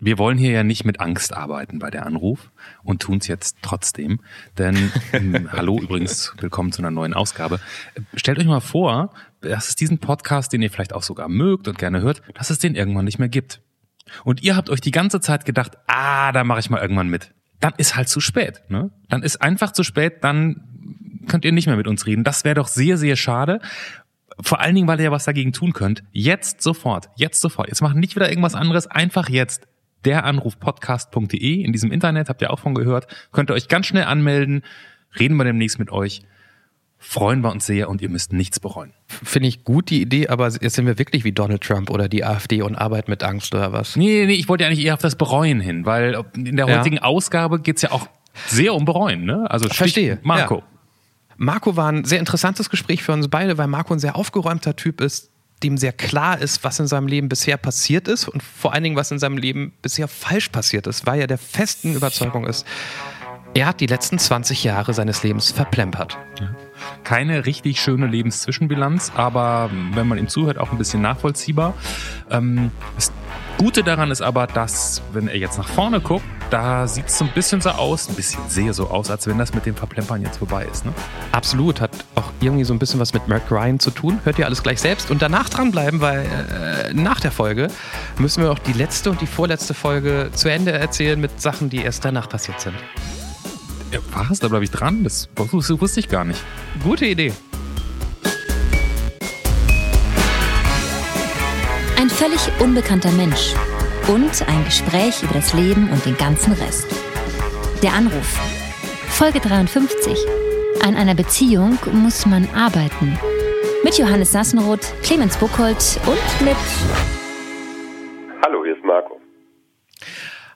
Wir wollen hier ja nicht mit Angst arbeiten bei der Anruf und tun es jetzt trotzdem. Denn, ähm, hallo übrigens, willkommen zu einer neuen Ausgabe. Stellt euch mal vor, dass es diesen Podcast, den ihr vielleicht auch sogar mögt und gerne hört, dass es den irgendwann nicht mehr gibt. Und ihr habt euch die ganze Zeit gedacht, ah, da mache ich mal irgendwann mit. Dann ist halt zu spät. Ne? Dann ist einfach zu spät, dann könnt ihr nicht mehr mit uns reden. Das wäre doch sehr, sehr schade. Vor allen Dingen, weil ihr ja was dagegen tun könnt. Jetzt sofort. Jetzt sofort. Jetzt macht nicht wieder irgendwas anderes. Einfach jetzt deranrufpodcast.de. In diesem Internet habt ihr auch von gehört. Könnt ihr euch ganz schnell anmelden. Reden wir demnächst mit euch. Freuen wir uns sehr und ihr müsst nichts bereuen. Finde ich gut die Idee, aber jetzt sind wir wirklich wie Donald Trump oder die AfD und arbeiten mit Angst oder was? Nee, nee, ich wollte ja eigentlich eher auf das Bereuen hin, weil in der heutigen ja. Ausgabe geht's ja auch sehr um Bereuen, ne? Also Verstehe. Marco. Ja. Marco war ein sehr interessantes Gespräch für uns beide, weil Marco ein sehr aufgeräumter Typ ist, dem sehr klar ist, was in seinem Leben bisher passiert ist und vor allen Dingen, was in seinem Leben bisher falsch passiert ist, weil er der festen Überzeugung ist, er hat die letzten 20 Jahre seines Lebens verplempert. Keine richtig schöne Lebenszwischenbilanz, aber wenn man ihm zuhört, auch ein bisschen nachvollziehbar. Ähm, Gute daran ist aber, dass, wenn er jetzt nach vorne guckt, da sieht es so ein bisschen so aus, ein bisschen sehr so aus, als wenn das mit dem Verplempern jetzt vorbei ist. Ne? Absolut, hat auch irgendwie so ein bisschen was mit Mark Ryan zu tun. Hört ihr alles gleich selbst und danach dranbleiben, weil äh, nach der Folge müssen wir auch die letzte und die vorletzte Folge zu Ende erzählen mit Sachen, die erst danach passiert sind. Ja, was? Da bleibe ich dran? Das, das wusste ich gar nicht. Gute Idee. Ein völlig unbekannter Mensch und ein Gespräch über das Leben und den ganzen Rest. Der Anruf. Folge 53. An einer Beziehung muss man arbeiten. Mit Johannes Sassenroth, Clemens Buchholz und mit. Hallo, hier ist Marco.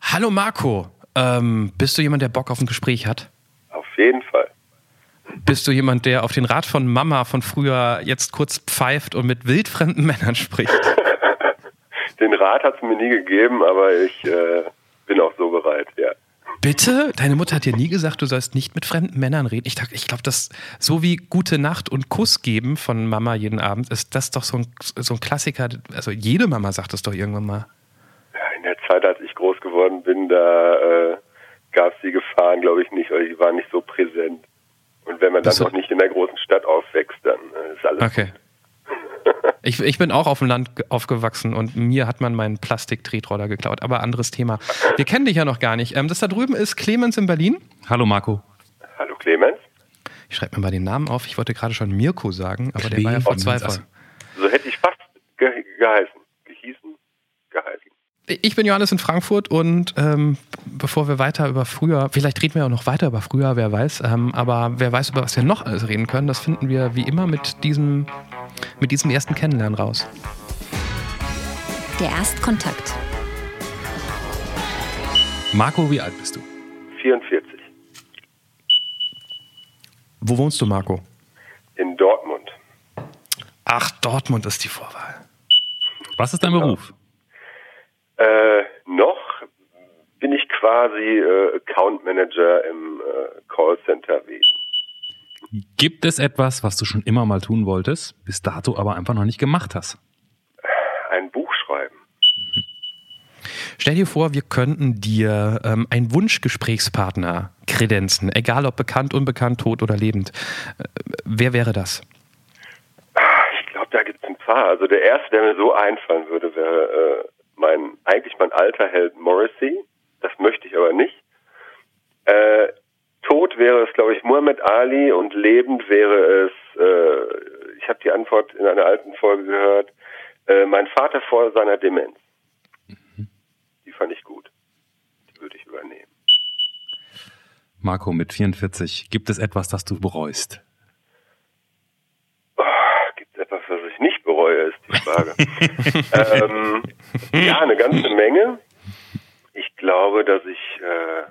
Hallo Marco. Ähm, bist du jemand, der Bock auf ein Gespräch hat? Auf jeden Fall. Bist du jemand, der auf den Rat von Mama von früher jetzt kurz pfeift und mit wildfremden Männern spricht? Den Rat hat es mir nie gegeben, aber ich äh, bin auch so bereit, ja. Bitte? Deine Mutter hat dir nie gesagt, du sollst nicht mit fremden Männern reden. Ich, ich glaube, das so wie Gute Nacht und Kuss geben von Mama jeden Abend, ist das doch so ein, so ein Klassiker. Also jede Mama sagt das doch irgendwann mal. Ja, in der Zeit, als ich groß geworden bin, da äh, gab es die Gefahren, glaube ich, nicht, weil die waren nicht so präsent. Und wenn man dann noch nicht in der großen Stadt aufwächst, dann äh, ist alles. Okay. Ich, ich bin auch auf dem Land aufgewachsen und mir hat man meinen Plastik-Tretroller geklaut. Aber anderes Thema. Wir kennen dich ja noch gar nicht. Ähm, das da drüben ist Clemens in Berlin. Hallo Marco. Hallo Clemens. Ich schreibe mir mal den Namen auf. Ich wollte gerade schon Mirko sagen, aber Clemens. der war ja vor zwei Folgen. So hätte ich fast ge geheißen. Gehießen? Geheißen. Ich bin Johannes in Frankfurt und ähm, bevor wir weiter über früher, vielleicht reden wir auch noch weiter über früher, wer weiß, ähm, aber wer weiß, über was wir noch alles reden können, das finden wir wie immer mit diesem, mit diesem ersten Kennenlernen raus. Der Erstkontakt. Marco, wie alt bist du? 44. Wo wohnst du, Marco? In Dortmund. Ach, Dortmund ist die Vorwahl. Was ist dein genau. Beruf? Äh, noch bin ich quasi äh, Account Manager im äh, Callcenter-Wesen. Gibt es etwas, was du schon immer mal tun wolltest, bis dato aber einfach noch nicht gemacht hast? Ein Buch schreiben. Stell dir vor, wir könnten dir ähm, einen Wunschgesprächspartner kredenzen, egal ob bekannt, unbekannt, tot oder lebend. Äh, wer wäre das? Ich glaube, da gibt es ein paar. Also der erste, der mir so einfallen würde, wäre äh, mein, eigentlich mein alter Held Morrissey. Das möchte ich aber nicht. Äh, tot wäre es, glaube ich, Muhammad Ali und lebend wäre es, äh, ich habe die Antwort in einer alten Folge gehört, äh, mein Vater vor seiner Demenz. Mhm. Die fand ich gut. Die würde ich übernehmen. Marco, mit 44, gibt es etwas, das du bereust? Die Frage. ähm, ja, eine ganze Menge. Ich glaube, dass ich äh,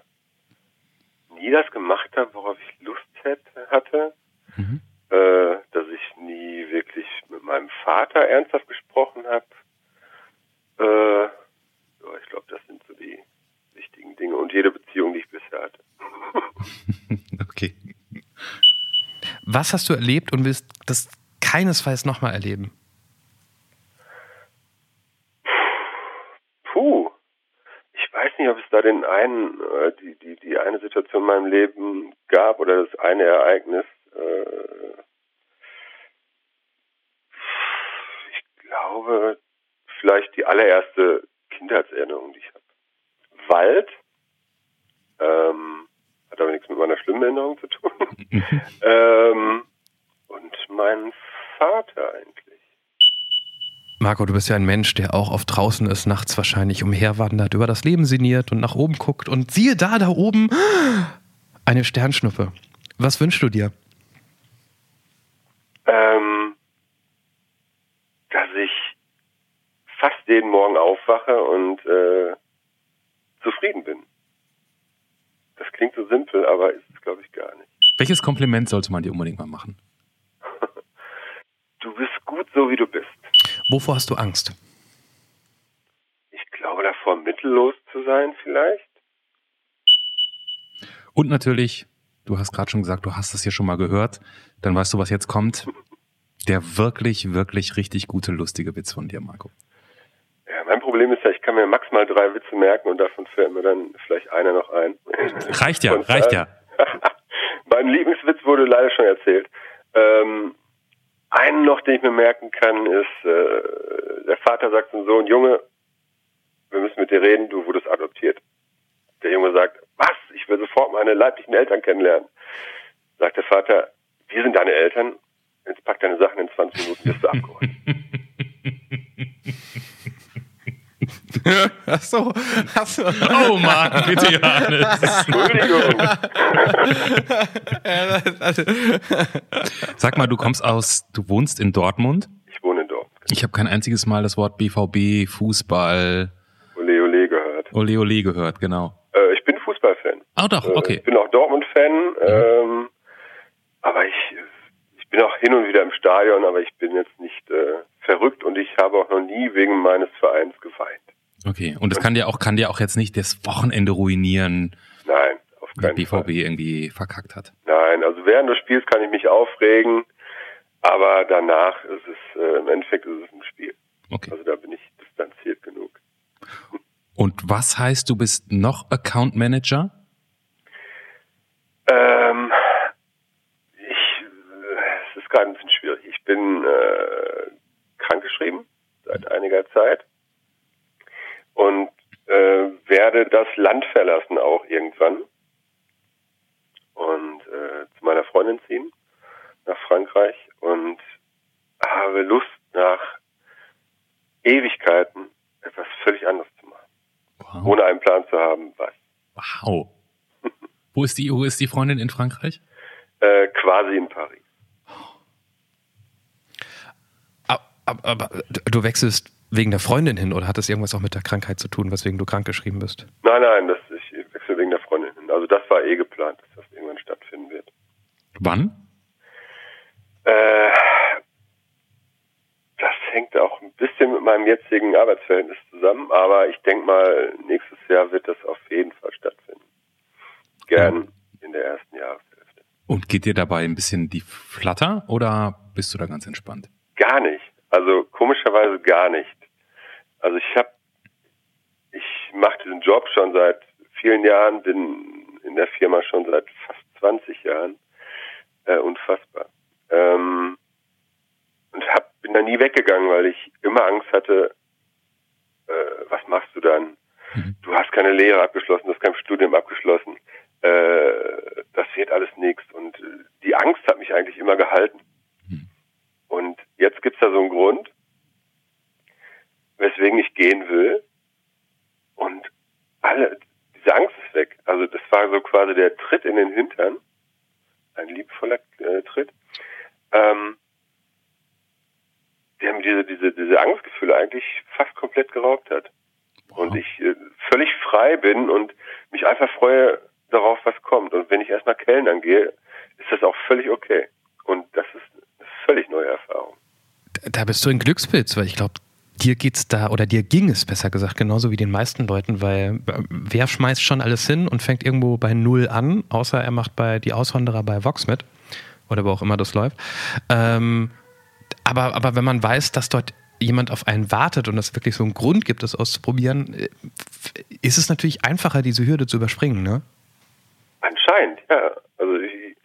nie das gemacht habe, worauf ich Lust hätte, hatte. Mhm. Äh, dass ich nie wirklich mit meinem Vater ernsthaft gesprochen habe. Äh, ja, ich glaube, das sind so die wichtigen Dinge und jede Beziehung, die ich bisher hatte. okay. Was hast du erlebt und willst das keinesfalls nochmal erleben? Nicht, ob es da den einen, äh, die, die, die eine Situation in meinem Leben gab oder das eine Ereignis. Äh, ich glaube, vielleicht die allererste Kindheitserinnerung, die ich habe. Wald, ähm, hat aber nichts mit meiner Schlimmerinnerung zu tun. ähm, und mein Vater eigentlich. Marco, du bist ja ein Mensch, der auch oft draußen ist, nachts wahrscheinlich umherwandert, über das Leben sinniert und nach oben guckt und siehe da, da oben, eine Sternschnuppe. Was wünschst du dir? Ähm, dass ich fast jeden Morgen aufwache und äh, zufrieden bin. Das klingt so simpel, aber ist es, glaube ich, gar nicht. Welches Kompliment sollte man dir unbedingt mal machen? Du bist gut so, wie du bist. Wovor hast du Angst? Ich glaube davor, mittellos zu sein vielleicht. Und natürlich, du hast gerade schon gesagt, du hast es hier schon mal gehört, dann weißt du, was jetzt kommt. Der wirklich, wirklich richtig gute, lustige Witz von dir, Marco. Ja, mein Problem ist ja, ich kann mir maximal drei Witze merken und davon fällt mir dann vielleicht einer noch ein. Reicht ja, reicht ja. mein Lieblingswitz wurde leider schon erzählt. Ähm, einen noch, den ich mir merken kann, ist, äh, der Vater sagt zum Sohn, Junge, wir müssen mit dir reden, du wurdest adoptiert. Der Junge sagt, was? Ich will sofort meine leiblichen Eltern kennenlernen. Sagt der Vater, wir sind deine Eltern, jetzt pack deine Sachen in 20 Minuten, bist du abgeholt. Ach so, ach so. Oh Mann, bitte Johannes. Entschuldigung. Sag mal, du kommst aus, du wohnst in Dortmund? Ich wohne in Dortmund. Ich habe kein einziges Mal das Wort BVB, Fußball, Ole Ole gehört. Ole Ole gehört, genau. Äh, ich bin Fußballfan. Oh doch, Äh, okay. Ich bin auch Dortmund-Fan, ähm, aber ich, ich bin auch hin und wieder im Stadion, aber ich bin jetzt nicht äh, verrückt und ich habe auch noch nie wegen meines Vereins geweint. Okay. Und das kann dir auch, kann dir auch jetzt nicht das Wochenende ruinieren, Nein, auf wenn der keinen BVB Fall. irgendwie verkackt hat. Nein, also während des Spiels kann ich mich aufregen, aber danach ist es, äh, im Endeffekt ist es ein Spiel. Okay. Also da bin ich distanziert genug. Und was heißt, du bist noch Account Manager? Ähm, ich, äh, es ist gerade ein bisschen schwierig. Ich bin äh, einiger Zeit und äh, werde das Land verlassen auch irgendwann und äh, zu meiner Freundin ziehen nach Frankreich und habe Lust nach Ewigkeiten etwas völlig anderes zu machen, Wow. ohne einen Plan zu haben, was. wow. Wo ist die, wo ist die Freundin in Frankreich? Äh, quasi in Paris. Aber, aber du wechselst wegen der Freundin hin oder hat das irgendwas auch mit der Krankheit zu tun, weswegen du krankgeschrieben bist? Nein, nein, das, ich wechsle wegen der Freundin hin. Also das war eh geplant, dass das irgendwann stattfinden wird. Wann? Äh, das hängt auch ein bisschen mit meinem jetzigen Arbeitsverhältnis zusammen, aber ich denke mal, nächstes Jahr wird das auf jeden Fall stattfinden. Gern in der ersten Jahreshälfte. Und geht dir dabei ein bisschen die Flatter oder bist du da ganz entspannt? Gar nicht. Also komischerweise gar nicht. Also ich habe, ich mache diesen Job schon seit vielen Jahren, bin in der Firma schon seit fast 20 Jahren. Äh, unfassbar. Ähm, und hab, bin da nie weggegangen, weil ich immer Angst hatte, äh, was machst du dann? Mhm. Du hast keine Lehre abgeschlossen, du hast kein Studium abgeschlossen. Äh, das wird alles nichts. Und äh, die Angst hat mich eigentlich immer gehalten. Und jetzt gibt's da so einen Grund, weswegen ich gehen will. Und alle, diese Angst ist weg. Also das war so quasi der Tritt in den Hintern, ein liebevoller äh, Tritt, ähm, der mir diese, diese, diese Angstgefühle eigentlich fast komplett geraubt hat. Und ich äh, völlig frei bin und mich einfach freue darauf, was kommt. Und wenn ich erstmal Kellnern gehe, ist das auch völlig okay. Und das ist völlig neue Erfahrung. Da bist du ein Glückspilz, weil ich glaube, dir geht's da, oder dir ging es besser gesagt, genauso wie den meisten Leuten, weil äh, wer schmeißt schon alles hin und fängt irgendwo bei Null an, außer er macht bei die Auswanderer bei Vox mit. Oder wo auch immer das läuft. Ähm, aber, aber wenn man weiß, dass dort jemand auf einen wartet und es wirklich so einen Grund gibt, das auszuprobieren, äh, ist es natürlich einfacher, diese Hürde zu überspringen, ne? Anscheinend, ja. Also ich,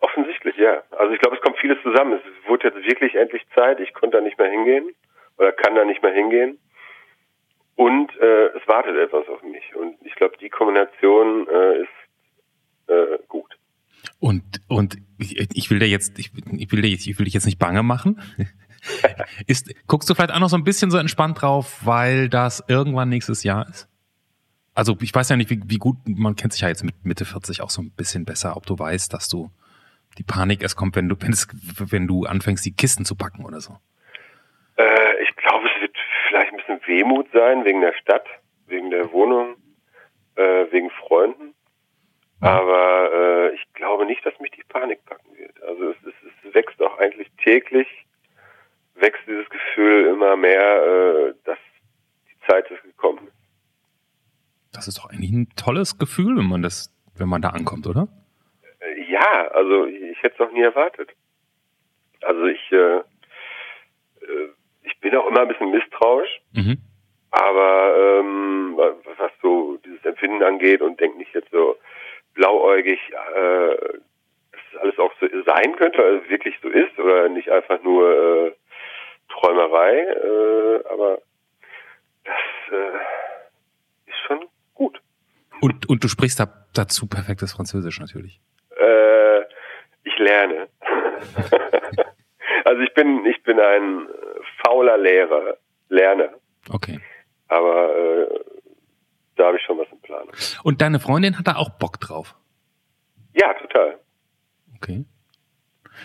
offensichtlich, ja. Also ich glaube, es kommt vieles zusammen. Es wurde jetzt wirklich endlich Zeit. Ich konnte da nicht mehr hingehen oder kann da nicht mehr hingehen. Und äh, es wartet etwas auf mich. Und ich glaube, die Kombination äh, ist äh, gut. Und, und ich, will dir jetzt, ich, ich will dir jetzt, ich will dich jetzt nicht bange machen. ist, guckst du vielleicht auch noch so ein bisschen so entspannt drauf, weil das irgendwann nächstes Jahr ist? Also ich weiß ja nicht, wie, wie gut, man kennt sich ja jetzt mit Mitte 40 auch so ein bisschen besser, ob du weißt, dass du die Panik erst kommt, wenn du, wenn, es, wenn du anfängst, die Kisten zu packen oder so. Äh, ich glaube, es wird vielleicht ein bisschen Wehmut sein wegen der Stadt, wegen der Wohnung, äh, wegen Freunden. Aber äh, ich glaube nicht, dass mich die Panik packen wird. Also es, es, es wächst auch eigentlich täglich, wächst dieses Gefühl immer mehr, äh, dass die Zeit ist gekommen. Das ist doch eigentlich ein tolles Gefühl, wenn man das, wenn man da ankommt, oder? Ja, also ich, hätte es noch nie erwartet. Also ich, äh, äh, ich bin auch immer ein bisschen misstrauisch, Mhm. aber ähm, was so dieses Empfinden angeht und denke nicht jetzt so blauäugig, äh, dass das alles auch so sein könnte, also wirklich so ist oder nicht einfach nur äh, Träumerei, äh, aber das äh, ist schon gut. Und, und du sprichst da, dazu perfektes Französisch natürlich. Lerne. also ich bin ich bin ein fauler Lehrer, Lerner, Okay. aber äh, da habe ich schon was im Plan. Und deine Freundin hat da auch Bock drauf. Ja, total. Okay.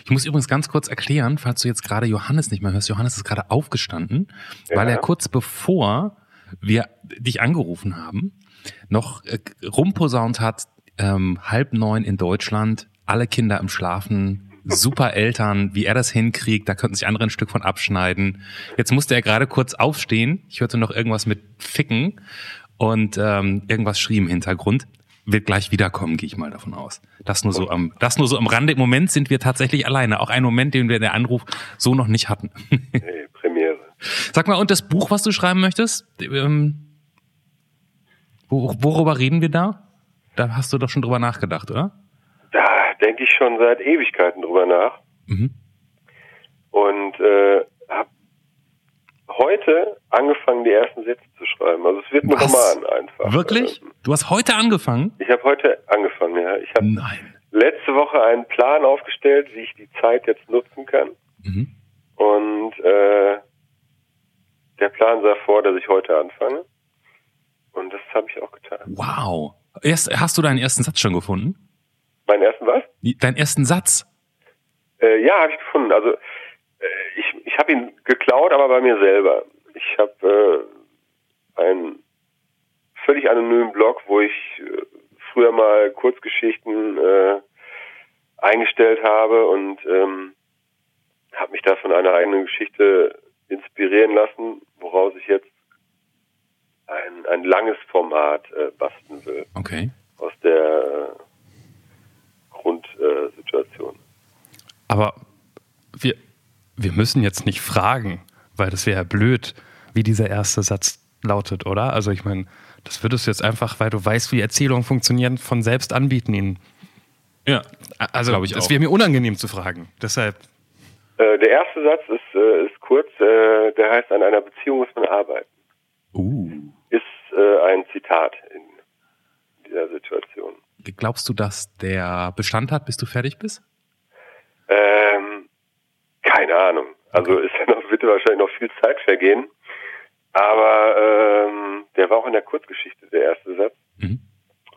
Ich muss übrigens ganz kurz erklären, falls du jetzt gerade Johannes nicht mehr hörst. Johannes ist gerade aufgestanden, Ja. weil er kurz bevor wir dich angerufen haben, noch äh, rumposaunt hat, ähm, halb neun in Deutschland, alle Kinder im Schlafen, super Eltern, wie er das hinkriegt, da könnten sich andere ein Stück von abschneiden. Jetzt musste er gerade kurz aufstehen. Ich hörte noch irgendwas mit Ficken und ähm, irgendwas schrie im Hintergrund. Wird gleich wiederkommen, gehe ich mal davon aus. Das nur so am, das nur so am Rande. Im Moment sind wir tatsächlich alleine. Auch ein Moment, den wir in der Anruf so noch nicht hatten. Hey, Premiere. Sag mal, und das Buch, was du schreiben möchtest, ähm, wo, worüber reden wir da? Da hast du doch schon drüber nachgedacht, oder? Denke ich schon seit Ewigkeiten drüber nach Mhm. und äh, habe heute angefangen, die ersten Sätze zu schreiben. Also es wird ein? Roman einfach. Wirklich? Ähm, Du hast heute angefangen? Ich habe heute angefangen, ja. Ich habe letzte Woche einen Plan aufgestellt, wie ich die Zeit jetzt nutzen kann. Mhm. Und äh, der Plan sah vor, dass ich heute anfange. Und das habe ich auch getan. Wow. Erst, hast du deinen ersten Satz schon gefunden? Meinen ersten was? Deinen ersten Satz? Äh, ja, habe ich gefunden. Also äh, ich, ich habe ihn geklaut, aber bei mir selber. Ich habe äh, einen völlig anonymen Blog, wo ich äh, früher mal Kurzgeschichten äh, eingestellt habe und ähm, habe mich da von einer eigenen Geschichte inspirieren lassen, woraus ich jetzt ein, ein langes Format äh, basteln will Okay. aus der äh, Grundsituation. Aber wir, wir müssen jetzt nicht fragen, weil das wäre ja blöd, wie dieser erste Satz lautet, oder? Also ich meine, das würdest du jetzt einfach, weil du weißt, wie Erzählungen funktionieren, von selbst anbieten ihnen. Ja. Also Glaub ich auch. wäre mir unangenehm zu fragen. Deshalb, Äh, der erste Satz ist, äh, ist kurz, äh, der heißt, an einer Beziehung muss man arbeiten. Uh. Ist äh, ein Zitat in dieser Situation. Glaubst du, dass der Bestand hat, bis du fertig bist? Ähm, keine Ahnung. Also ist ja noch, wird wahrscheinlich noch viel Zeit vergehen. Aber ähm, der war auch in der Kurzgeschichte, der erste Satz. Mhm.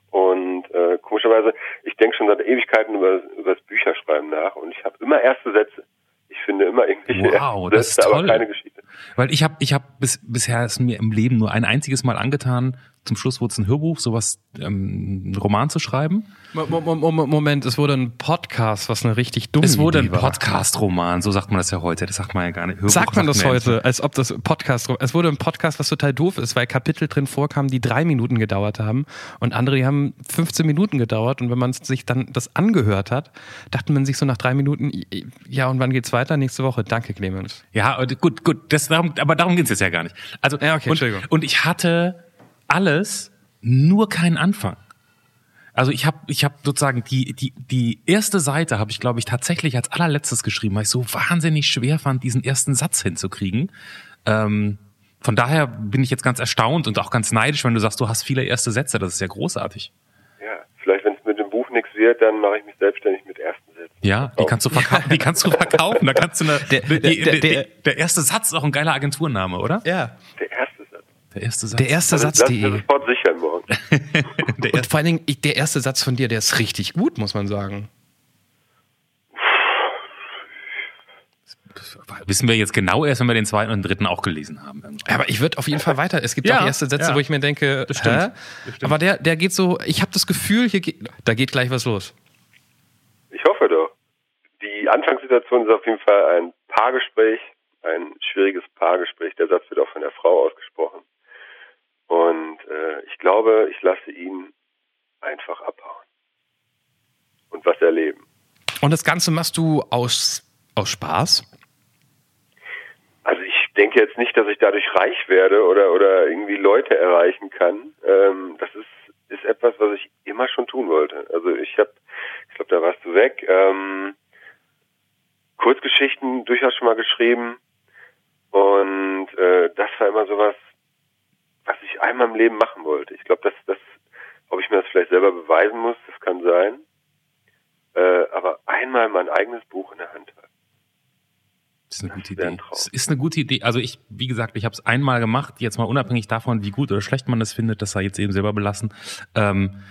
Und äh, komischerweise, ich denke schon seit Ewigkeiten über, über das Bücherschreiben nach und ich habe immer erste Sätze. Ich finde immer irgendwelche Wow, erste das ist Sätze, aber toll. keine Geschichte. Weil ich habe ich hab bis, bisher es mir im Leben nur ein einziges Mal angetan, zum Schluss wurde es ein Hörbuch, sowas, ähm, ein Roman zu schreiben. Moment, es wurde ein Podcast, was eine richtig dumme Es wurde Idee ein. Podcast-Roman, so sagt man das ja heute. Das sagt man ja gar nicht. Hörbuch Sagt man das heute, als ob das Podcast. Es wurde ein Podcast, was total doof ist, weil Kapitel drin vorkamen, die drei Minuten gedauert haben und andere, die haben 15 Minuten gedauert. Und wenn man sich dann das angehört hat, dachte man sich so nach drei Minuten, ja, und wann geht's weiter? Nächste Woche. Danke, Clemens. Ja, gut, gut, das, darum, aber darum geht's jetzt ja gar nicht. Also, Ja, okay, und, Entschuldigung. und ich hatte alles, nur keinen Anfang. Also ich habe ich hab sozusagen die, die, die erste Seite habe ich, glaube ich, tatsächlich als allerletztes geschrieben, weil ich so wahnsinnig schwer fand, diesen ersten Satz hinzukriegen. Ähm, von daher bin ich jetzt ganz erstaunt und auch ganz neidisch, wenn du sagst, du hast viele erste Sätze. Das ist ja großartig. Ja, vielleicht, wenn es mit dem Buch nichts wird, dann mache ich mich selbstständig mit ersten Sätzen. Ja, die kannst du verkaufen. Die kannst du verkaufen. Da kannst du eine, Der- die, der- der- der erste Satz ist auch ein geiler Agenturname, oder? Ja. Der erste Satz. Der erste Satz. Der erste Satz.de. Das ist sofort sichern morgen. Der Und vor allen Dingen, ich- der erste Satz von dir, der ist richtig gut, muss man sagen. Wissen wir jetzt genau erst, wenn wir den zweiten und den dritten auch gelesen haben. Aber ich würde auf jeden Fall weiter. Es gibt Ja, auch erste Sätze, ja. wo ich mir denke, Das stimmt. hä? Das stimmt. aber der, der geht so, ich habe das Gefühl, hier geht, da geht gleich was los. Ich hoffe doch. Die Anfangssituation ist auf jeden Fall ein Paargespräch, ein schwieriges Paargespräch. Der Satz wird auch von der Frau ausgesprochen. Und äh, ich glaube, ich lasse ihn einfach abhauen. Und was erleben. Und das Ganze machst du aus, aus Spaß? Also ich denke jetzt nicht, dass ich dadurch reich werde oder, oder irgendwie Leute erreichen kann. Ähm, das ist, ist etwas, was ich immer schon tun wollte. Also ich habe, ich glaube, da warst du weg, ähm, Kurzgeschichten durchaus schon mal geschrieben. Und äh, das war immer sowas, was ich einmal im Leben machen wollte. Ich glaube, dass das, ob ich mir das vielleicht selber beweisen muss, das kann sein. Äh, aber einmal mein eigenes Buch in der Hand halten. Das ist eine gute wäre ein Idee. Traum. Das ist eine gute Idee. Also ich, wie gesagt, ich habe es einmal gemacht, jetzt mal unabhängig davon, wie gut oder schlecht man das findet, das sei jetzt eben selber belassen. Ähm,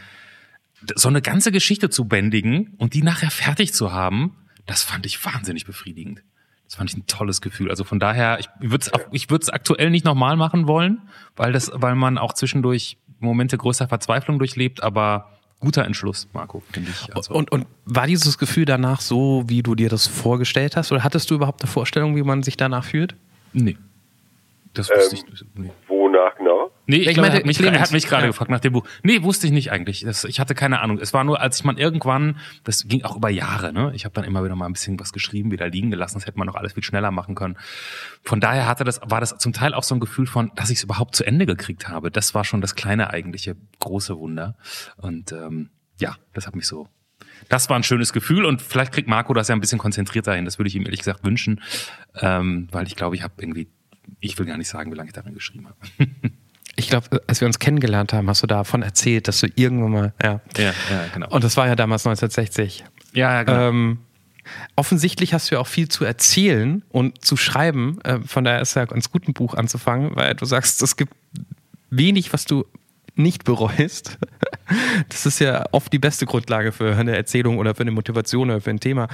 so eine ganze Geschichte zu bändigen und die nachher fertig zu haben, das fand ich wahnsinnig befriedigend. Das fand ich ein tolles Gefühl. Also von daher, ich würde es ich würde es aktuell nicht nochmal machen wollen, weil das, weil man auch zwischendurch Momente größer Verzweiflung durchlebt, aber guter Entschluss, Marco, finde ich. Also, Und, und war dieses Gefühl danach so, wie du dir das vorgestellt hast? Oder hattest du überhaupt eine Vorstellung, wie man sich danach fühlt? nee. Das wusste Ähm, ich. Nee. Wonach genau? Nee, ich, Ich glaube, meinte, er hat mich, Clemens. hat mich gerade Ja. gefragt nach dem Buch. Nee, wusste ich nicht eigentlich. Das, ich hatte keine Ahnung. Es war nur, als ich mal irgendwann, das ging auch über Jahre, ne? Ich habe dann immer wieder mal ein bisschen was geschrieben, wieder liegen gelassen. Das hätte man noch alles viel schneller machen können. Von daher hatte das, war das zum Teil auch so ein Gefühl von, dass ich es überhaupt zu Ende gekriegt habe. Das war schon das kleine eigentliche große Wunder. Und ähm, ja, das hat mich so. Das war ein schönes Gefühl und vielleicht kriegt Marco das ja ein bisschen konzentrierter hin. Das würde ich ihm ehrlich gesagt wünschen, ähm, weil ich glaube, ich habe irgendwie, ich will gar nicht sagen, wie lange ich daran geschrieben habe. Ich glaube, als wir uns kennengelernt haben, hast du davon erzählt, dass du irgendwann mal, ja. Ja, ja, genau. Und das war ja damals 1960. Ja, ja, genau. Ähm, offensichtlich hast du ja auch viel zu erzählen und zu schreiben. Äh, von daher ist ja ganz gut, ein Buch anzufangen, weil du sagst, es gibt wenig, was du nicht bereust. Das ist ja oft die beste Grundlage für eine Erzählung oder für eine Motivation oder für ein Thema.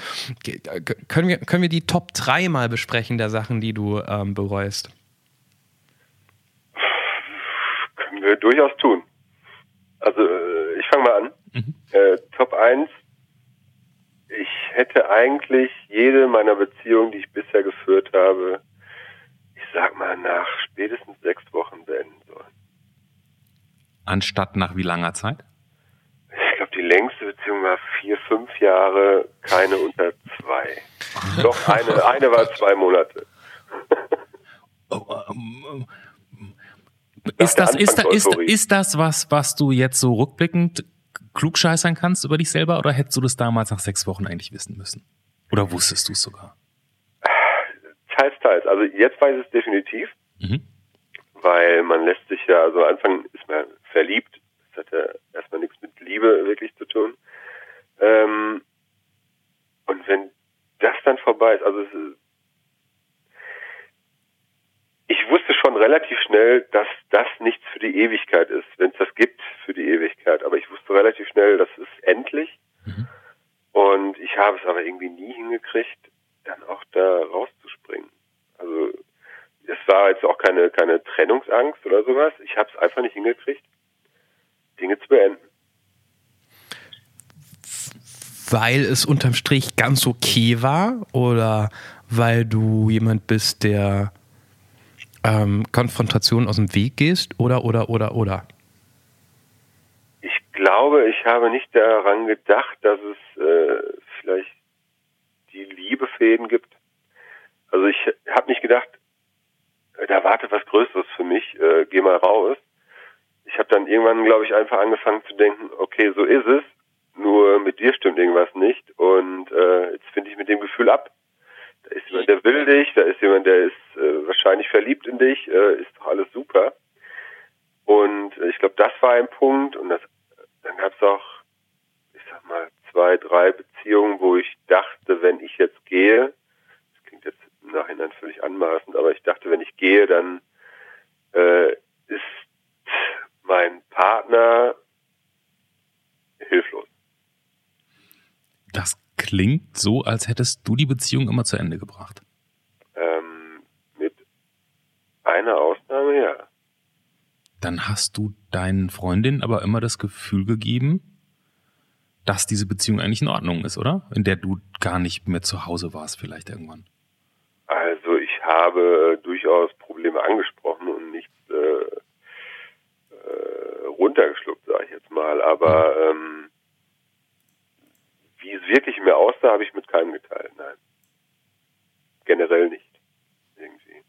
Äh, Können wir, können wir die Top 3 mal besprechen der Sachen, die du ähm, bereust? Können wir durchaus tun. Also äh, ich fange mal an. Äh, Top 1. Ich hätte eigentlich jede meiner Beziehungen, die ich bisher geführt habe, ich sag mal nach spätestens sechs Wochen beenden sollen. Anstatt nach wie langer Zeit? Ich glaube, die längste Beziehung war vier, fünf Jahre, keine unter zwei. Doch, eine, eine war zwei Monate. Ist das, ist, da, ist, ist das was, was du jetzt so rückblickend klugscheißern kannst über dich selber oder hättest du das damals nach sechs Wochen eigentlich wissen müssen? Oder wusstest du es sogar? Teils, teils. Also jetzt weiß ich es definitiv. Mhm. weil man lässt sich ja, also am Anfang ist man verliebt, das hat ja erstmal nichts mit Liebe wirklich zu tun. Ähm, und wenn das dann vorbei ist, also es ist, ich wusste schon relativ schnell, dass das nichts für die Ewigkeit ist, wenn es das gibt für die Ewigkeit. Aber ich wusste relativ schnell, das ist endlich. Und ich habe es aber irgendwie nie hingekriegt, dann auch da rauszuspringen. Also es war jetzt auch keine, keine Trennungsangst oder sowas. Ich habe es einfach nicht hingekriegt, Dinge zu beenden. Weil es unterm Strich ganz okay war oder weil du jemand bist, der ähm, Konfrontation aus dem Weg gehst oder, oder, oder, oder? Ich glaube, ich habe nicht daran gedacht, dass es äh, vielleicht die Liebefäden gibt. Also ich habe nicht gedacht, da wartet was Größeres für mich, äh, geh mal raus. Ich habe dann irgendwann, glaube ich, einfach angefangen zu denken, okay, so ist es, nur mit dir stimmt irgendwas nicht und äh, jetzt finde ich mit dem Gefühl ab. Da ist jemand, der will dich, da ist jemand, der ist äh, wahrscheinlich verliebt in dich, äh, ist doch alles super. Und äh, ich glaube, das war ein Punkt und das, dann gab es auch, ich sag mal, zwei, drei Beziehungen, wo ich dachte, wenn ich jetzt gehe, das klingt jetzt im Nachhinein völlig anmaßend, aber ich dachte, wenn ich gehe, dann äh, ist mein Partner hilflos. Das klingt so, als hättest du die Beziehung immer zu Ende gebracht. Ähm, mit einer Ausnahme, ja. Dann hast du deinen Freundinnen aber immer das Gefühl gegeben, dass diese Beziehung eigentlich in Ordnung ist, oder? In der du gar nicht mehr zu Hause warst, vielleicht irgendwann. Also ich habe durchaus Probleme angesprochen und nichts äh, äh, runtergeschluckt, sage ich jetzt mal. Aber ähm, wie es wirklich mir aussah, habe ich mit keinem geteilt. Nein, generell nicht. Irgendwie.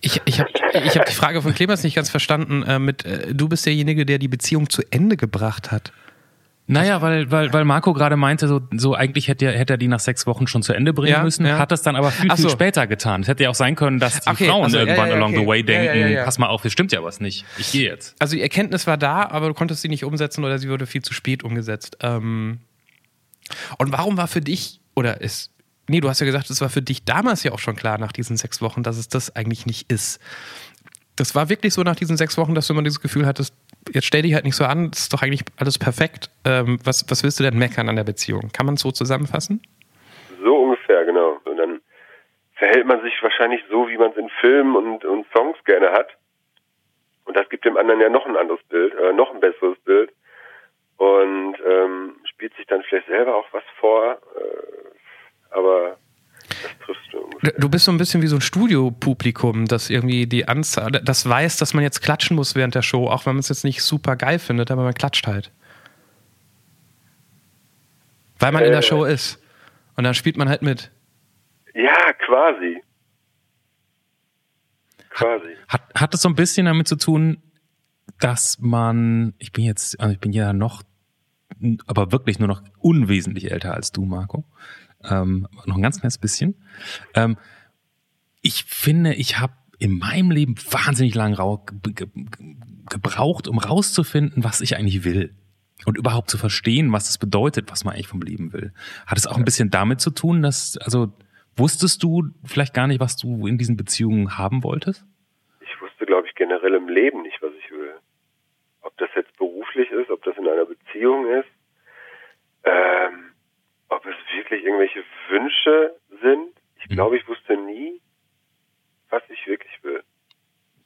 Ich, ich habe ich hab die Frage von Clemens nicht ganz verstanden. Äh, mit, äh, du bist derjenige, der die Beziehung zu Ende gebracht hat. Naja, weil, weil, weil Marco gerade meinte, so, so eigentlich hätte er, hätte er die nach sechs Wochen schon zu Ende bringen Ja, müssen, ja. hat das dann aber viel, Ach viel so. später getan. Es hätte ja auch sein können, dass die Okay, Frauen also, irgendwann ja, along okay. the way denken, pass mal auf, das stimmt ja was nicht. Ich gehe jetzt. Also die Erkenntnis war da, aber du konntest sie nicht umsetzen oder sie wurde viel zu spät umgesetzt. Ähm, und warum war für dich, oder ist, nee, du hast ja gesagt, es war für dich damals ja auch schon klar nach diesen sechs Wochen, dass es das eigentlich nicht ist. Das war wirklich so nach diesen sechs Wochen, dass du immer dieses Gefühl hattest, jetzt stell dich halt nicht so an, das ist doch eigentlich alles perfekt. Ähm, was, was willst du denn meckern an der Beziehung? Kann man es so zusammenfassen? So ungefähr, genau. Und dann verhält man sich wahrscheinlich so, wie man es in Filmen und, und Songs gerne hat. Und das gibt dem anderen ja noch ein anderes Bild, äh, noch ein besseres Bild. Und ähm, spielt sich dann vielleicht selber auch was vor. Äh, aber das du ungefähr. Du bist so ein bisschen wie so ein Studiopublikum, das irgendwie die Anzahl, das weiß, dass man jetzt klatschen muss während der Show, auch wenn man es jetzt nicht super geil findet, aber man klatscht halt. Weil man in der Äh. Show ist. Und dann spielt man halt mit. Ja, quasi. Quasi. Hat, hat es so ein bisschen damit zu tun, dass man, ich bin jetzt, also ich bin ja noch, aber wirklich nur noch unwesentlich älter als du, Marco. Ähm, noch ein ganz kleines bisschen. Ähm, ich finde, ich habe in meinem Leben wahnsinnig lang rau- ge ge gebraucht, um rauszufinden, was ich eigentlich will. Und überhaupt zu verstehen, was es bedeutet, was man eigentlich vom Leben will. Hat es auch ein bisschen damit zu tun, dass, also, wusstest du vielleicht gar nicht, was du in diesen Beziehungen haben wolltest? Ich wusste, glaube ich, generell im Leben nicht, was ich will. Ob das jetzt beruflich ist, ob das in einer Beziehung ist, ähm, ob es wirklich irgendwelche Wünsche sind. Ich Mhm. glaube, ich wusste nie, was ich wirklich will.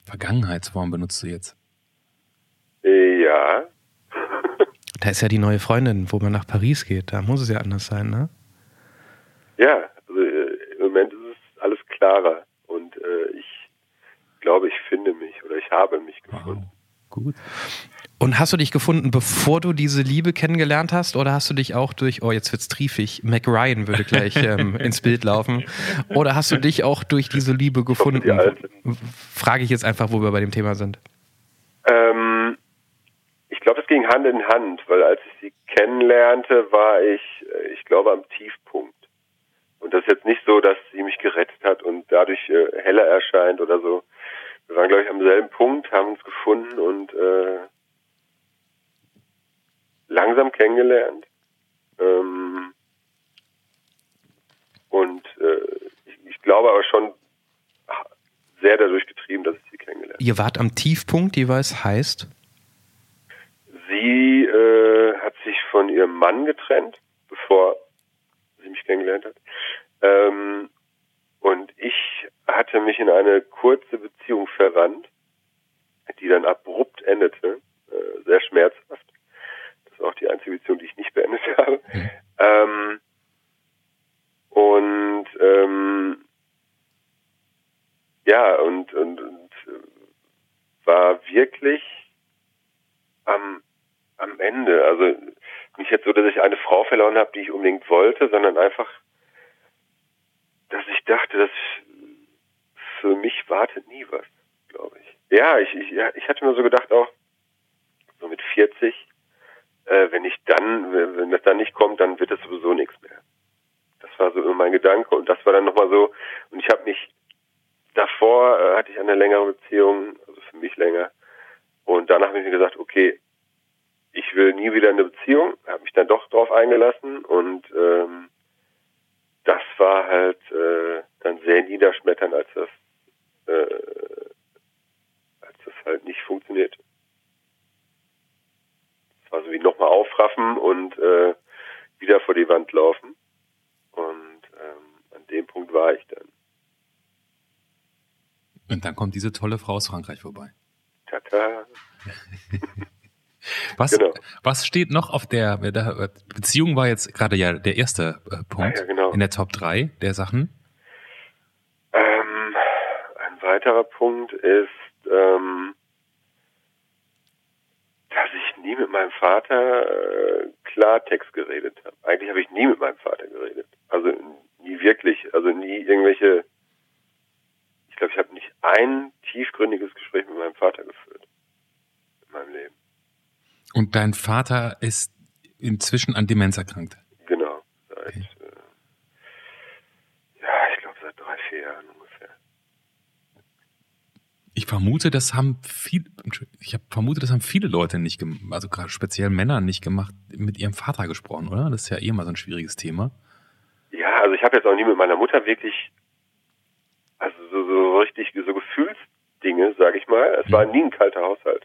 Vergangenheitsform benutzt du jetzt. Äh, Ja, Da ist ja die neue Freundin, wo man nach Paris geht. Da muss es ja anders sein, ne? ja, also äh, im Moment ist es alles klarer und äh, ich glaube, ich finde mich oder ich habe mich gefunden. Gut. Und hast du dich gefunden, bevor du diese Liebe kennengelernt hast? Oder hast du dich auch durch, oh, jetzt wird's triefig, Mac Ryan würde gleich ähm, ins Bild laufen. Oder hast du dich auch durch diese Liebe gefunden? Frage ich jetzt einfach, wo wir bei dem Thema sind. Ähm, ich glaube, es ging Hand in Hand, weil als ich sie kennenlernte, war ich, äh, ich glaube, am Tiefpunkt. Und das ist jetzt nicht so, dass sie mich gerettet hat und dadurch äh, heller erscheint oder so. Wir waren, glaube ich, am selben Punkt, haben uns gefunden und äh, langsam kennengelernt. Ähm, und äh, ich, ich glaube aber schon sehr dadurch getrieben, dass ich sie kennengelernt habe. Ihr wart am Tiefpunkt, jeweils heißt. Sie äh, hat sich von ihrem Mann getrennt, bevor sie mich kennengelernt hat. Ähm, und ich hatte mich in eine kurze Beziehung verrannt, die dann abrupt endete, äh, sehr schmerzhaft. Das war auch die einzige Beziehung, die ich nicht beendet habe. Mhm. Ähm, und ähm, ja, und, und, und war wirklich am, am Ende. Also nicht jetzt so, dass ich eine Frau verloren habe, die ich unbedingt wollte, sondern einfach, dass ich dachte, dass für mich wartet nie was, glaube ich. Ja, ich, ich, ich hatte mir so gedacht auch, so mit 40, äh, wenn ich dann, wenn das dann nicht kommt, dann wird es sowieso nichts mehr. Das war so immer mein Gedanke und das war dann nochmal so, und ich habe mich, davor äh, hatte ich eine längere Beziehung, also für mich länger, und danach habe ich mir gesagt, okay, ich will nie wieder eine Beziehung, habe mich dann doch drauf eingelassen und ähm, das war halt äh, dann sehr niederschmetternd, als das äh, als das halt nicht funktioniert. Es war so wie nochmal aufraffen und äh, wieder vor die Wand laufen. Und ähm, an dem Punkt war ich dann. Und dann kommt diese tolle Frau aus Frankreich vorbei. Tata. Was, genau. was steht noch auf der, Beziehung war jetzt gerade ja der erste äh, Punkt ah, ja, genau. in der Top 3 der Sachen. Ein weiterer Punkt ist, ähm, dass ich nie mit meinem Vater äh, Klartext geredet habe. Eigentlich habe ich nie mit meinem Vater geredet. Also nie wirklich, also nie irgendwelche, ich glaube, ich habe nicht ein tiefgründiges Gespräch mit meinem Vater geführt in meinem Leben. Und dein Vater ist inzwischen an Demenz erkrankt? Genau, seit, okay. äh, ja, ich glaube seit drei, vier Jahren ungefähr. Ich vermute, das haben viel, ich habe vermutet, das haben viele Leute nicht gemacht, also gerade speziell Männer nicht gemacht, mit ihrem Vater gesprochen, oder? Das ist ja eh mal so ein schwieriges Thema. Ja, also ich habe jetzt auch nie mit meiner Mutter wirklich, also so, so richtig, so Gefühlsdinge, sage ich mal. Es war mhm. nie ein kalter Haushalt.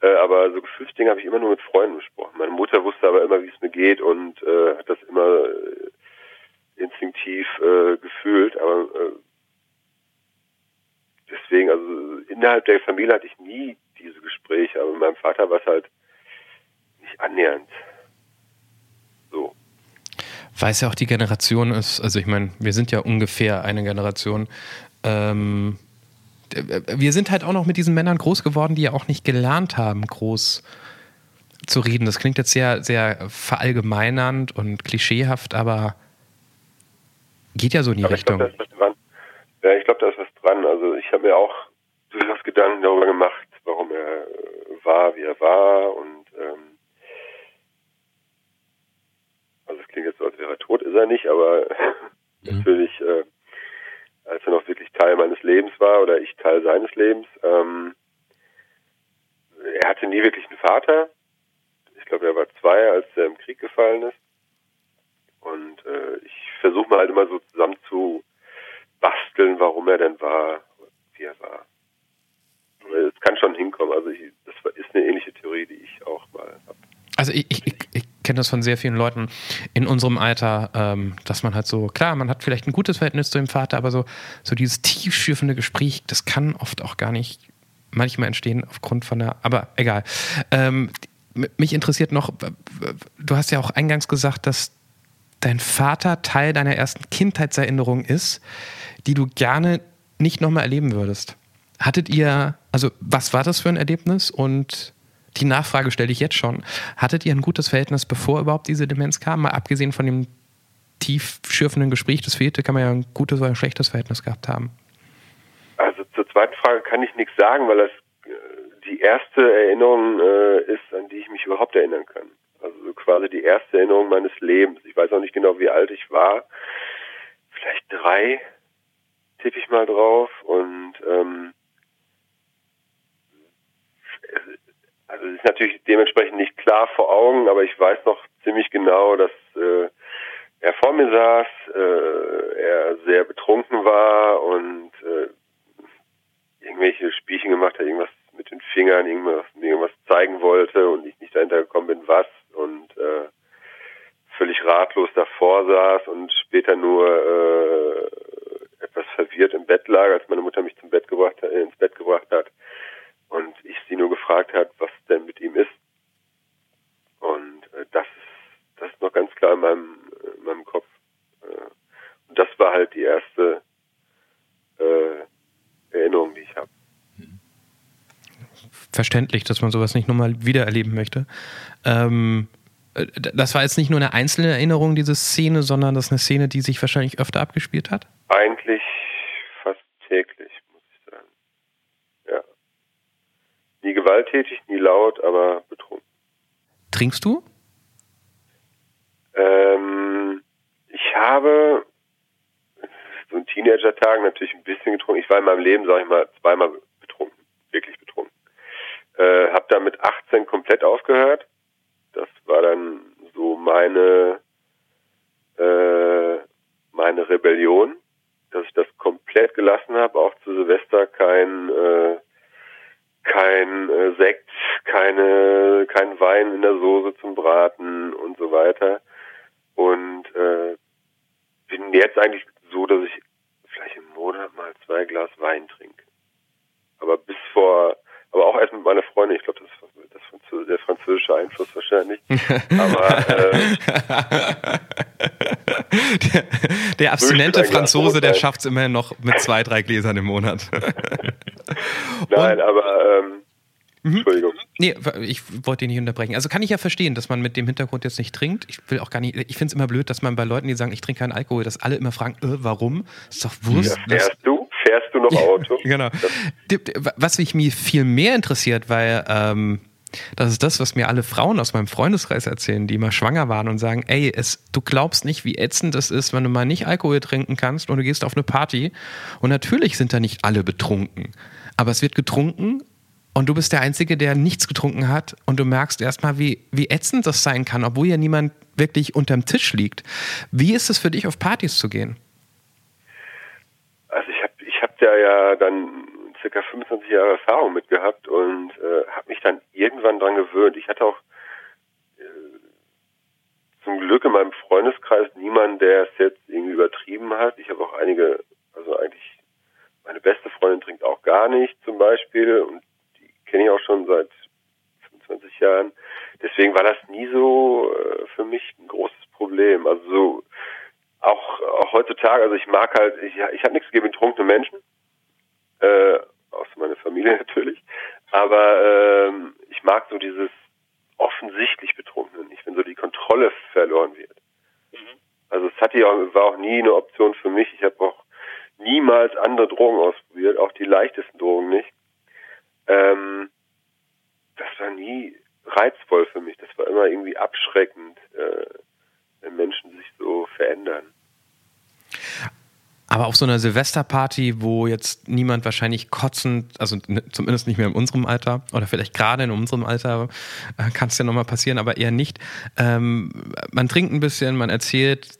Äh, aber so Gefühlsdinge habe ich immer nur mit Freunden besprochen. Meine Mutter wusste aber immer, wie es mir geht und äh, hat das immer äh, instinktiv äh, gefühlt. Aber äh, deswegen, also innerhalb der Familie hatte ich nie diese Gespräche, aber mit meinem Vater war es halt nicht annähernd so. Weil es ja auch die Generation ist, also ich meine, wir sind ja ungefähr eine Generation, ähm, wir sind halt auch noch mit diesen Männern groß geworden, die ja auch nicht gelernt haben, groß zu reden. Das klingt jetzt sehr, sehr verallgemeinernd und klischeehaft, aber geht ja so in die aber Richtung. Ich glaub, ja, ich glaube, da ist was dran. Also ich habe mir auch durchaus Gedanken darüber gemacht, warum er war, wie er war und ähm, also es klingt jetzt so, als wäre er tot, ist er nicht, aber mhm. natürlich äh, als er noch wirklich Teil meines Lebens war oder ich Teil seines Lebens. Ähm, er hatte nie wirklich einen Vater. Ich glaube, er war zwei, als er im Krieg gefallen ist. Und äh, ich versuche mal halt immer so zusammen zu basteln, warum er denn war, wie er war. Es kann schon hinkommen. Also ich, das ist eine ähnliche Theorie, die ich auch mal habe. Also ich, ich, ich kenne das von sehr vielen Leuten in unserem Alter, ähm, dass man halt so, klar, man hat vielleicht ein gutes Verhältnis zu dem Vater, aber so, so dieses tiefschürfende Gespräch, das kann oft auch gar nicht manchmal entstehen aufgrund von der, aber egal. Ähm, mich interessiert noch, du hast ja auch eingangs gesagt, dass dein Vater Teil deiner ersten Kindheitserinnerung ist, die du gerne nicht nochmal erleben würdest. Hattet ihr, also was war das für ein Erlebnis und die Nachfrage stelle ich jetzt schon. Hattet ihr ein gutes Verhältnis, bevor überhaupt diese Demenz kam? Mal abgesehen von dem tief schürfenden Gespräch, das fehlte, kann man ja ein gutes oder ein schlechtes Verhältnis gehabt haben. Also zur zweiten Frage kann ich nichts sagen, weil das äh, die erste Erinnerung äh, ist, an die ich mich überhaupt erinnern kann. Also quasi die erste Erinnerung meines Lebens. Ich weiß auch nicht genau, wie alt ich war. Vielleicht drei, tippe ich mal drauf. Und ähm, Also es ist natürlich dementsprechend nicht klar vor Augen, aber ich weiß noch ziemlich genau, dass äh, er vor mir saß, äh, er sehr betrunken war und äh, irgendwelche Spielchen gemacht hat, irgendwas mit den Fingern, irgendwas, irgendwas zeigen wollte und ich nicht dahinter gekommen bin, was und äh, völlig ratlos davor saß und später nur äh, etwas verwirrt im Bett lag, als meine Mutter mich zum Bett gebracht, äh, ins Bett gebracht hat und ich sie nur gefragt hat, was denn mit ihm ist. Und äh, das ist das ist noch ganz klar in meinem, in meinem Kopf. Äh, und das war halt die erste äh, Erinnerung, die ich habe. Verständlich, dass man sowas nicht nochmal wiedererleben möchte. Ähm, äh, das war jetzt nicht nur eine einzelne Erinnerung, diese Szene, sondern das ist eine Szene, die sich wahrscheinlich öfter abgespielt hat? Eigentlich fast täglich, muss ich sagen. Ja. Nie gewalttätig, nie laut, aber betrunken. Trinkst du? Ähm, ich habe so in Teenager-Tagen natürlich ein bisschen getrunken. Ich war in meinem Leben, sag ich mal, zweimal betrunken, wirklich betrunken. Äh, hab dann mit 18 komplett aufgehört. Das war dann so meine äh, meine Rebellion, dass ich das komplett gelassen habe, auch zu Silvester kein äh, kein äh, Sekt, keine kein Wein in der Soße zum Braten und so weiter. Und äh, bin jetzt eigentlich so, dass ich vielleicht im Monat mal zwei Glas Wein trinke. Aber bis vor, aber auch erst mit meiner Freundin, ich glaube, das ist das Französ der französische Einfluss wahrscheinlich. aber äh, der, der abstinente Franzose, der schafft es immerhin noch mit zwei, drei Gläsern im Monat. Nein, aber ähm, Mhm. Entschuldigung. Nee, ich wollte ihn nicht unterbrechen. Also kann ich ja verstehen, dass man mit dem Hintergrund jetzt nicht trinkt. Ich will auch gar nicht, ich finde es immer blöd, dass man bei Leuten, die sagen, ich trinke keinen Alkohol, dass alle immer fragen, äh, warum? Ist doch Wurst. Ja, fährst du? Noch Auto? genau. Was mich mir viel mehr interessiert, weil ähm, das ist das, was mir alle Frauen aus meinem Freundeskreis erzählen, die mal schwanger waren und sagen, ey, es, du glaubst nicht, wie ätzend es ist, wenn du mal nicht Alkohol trinken kannst und du gehst auf eine Party. Und natürlich sind da nicht alle betrunken. Aber es wird getrunken und du bist der Einzige, der nichts getrunken hat und du merkst erstmal, wie, wie ätzend das sein kann, obwohl ja niemand wirklich unterm Tisch liegt. Wie ist es für dich, auf Partys zu gehen? Habe da ja dann circa 25 Jahre Erfahrung mit gehabt und äh, habe mich dann irgendwann dran gewöhnt. Ich hatte auch äh, zum Glück in meinem Freundeskreis niemanden, der es jetzt irgendwie übertrieben hat. Ich habe auch einige, also eigentlich meine beste Freundin trinkt auch gar nicht zum Beispiel und kenne ich auch schon seit 25 Jahren. Deswegen war das nie so äh, für mich ein großes Problem. Also so auch, auch heutzutage, also ich mag halt, ich, ich habe nichts gegen betrunkene Menschen, äh, außer meine Familie natürlich, aber ähm, ich mag so dieses offensichtlich Betrunkene nicht, wenn so die Kontrolle verloren wird. Mhm. Also es hatte ja, war auch nie eine Option für mich. Ich habe auch niemals andere Drogen ausprobiert, auch die leichtesten Drogen nicht. Ähm, das war nie reizvoll für mich. Das war immer irgendwie abschreckend, äh, wenn Menschen sich so verändern. Aber auf so einer Silvesterparty, wo jetzt niemand wahrscheinlich kotzend, also zumindest nicht mehr in unserem Alter oder vielleicht gerade in unserem Alter, äh, kann es ja nochmal passieren, aber eher nicht. Ähm, man trinkt ein bisschen, man erzählt,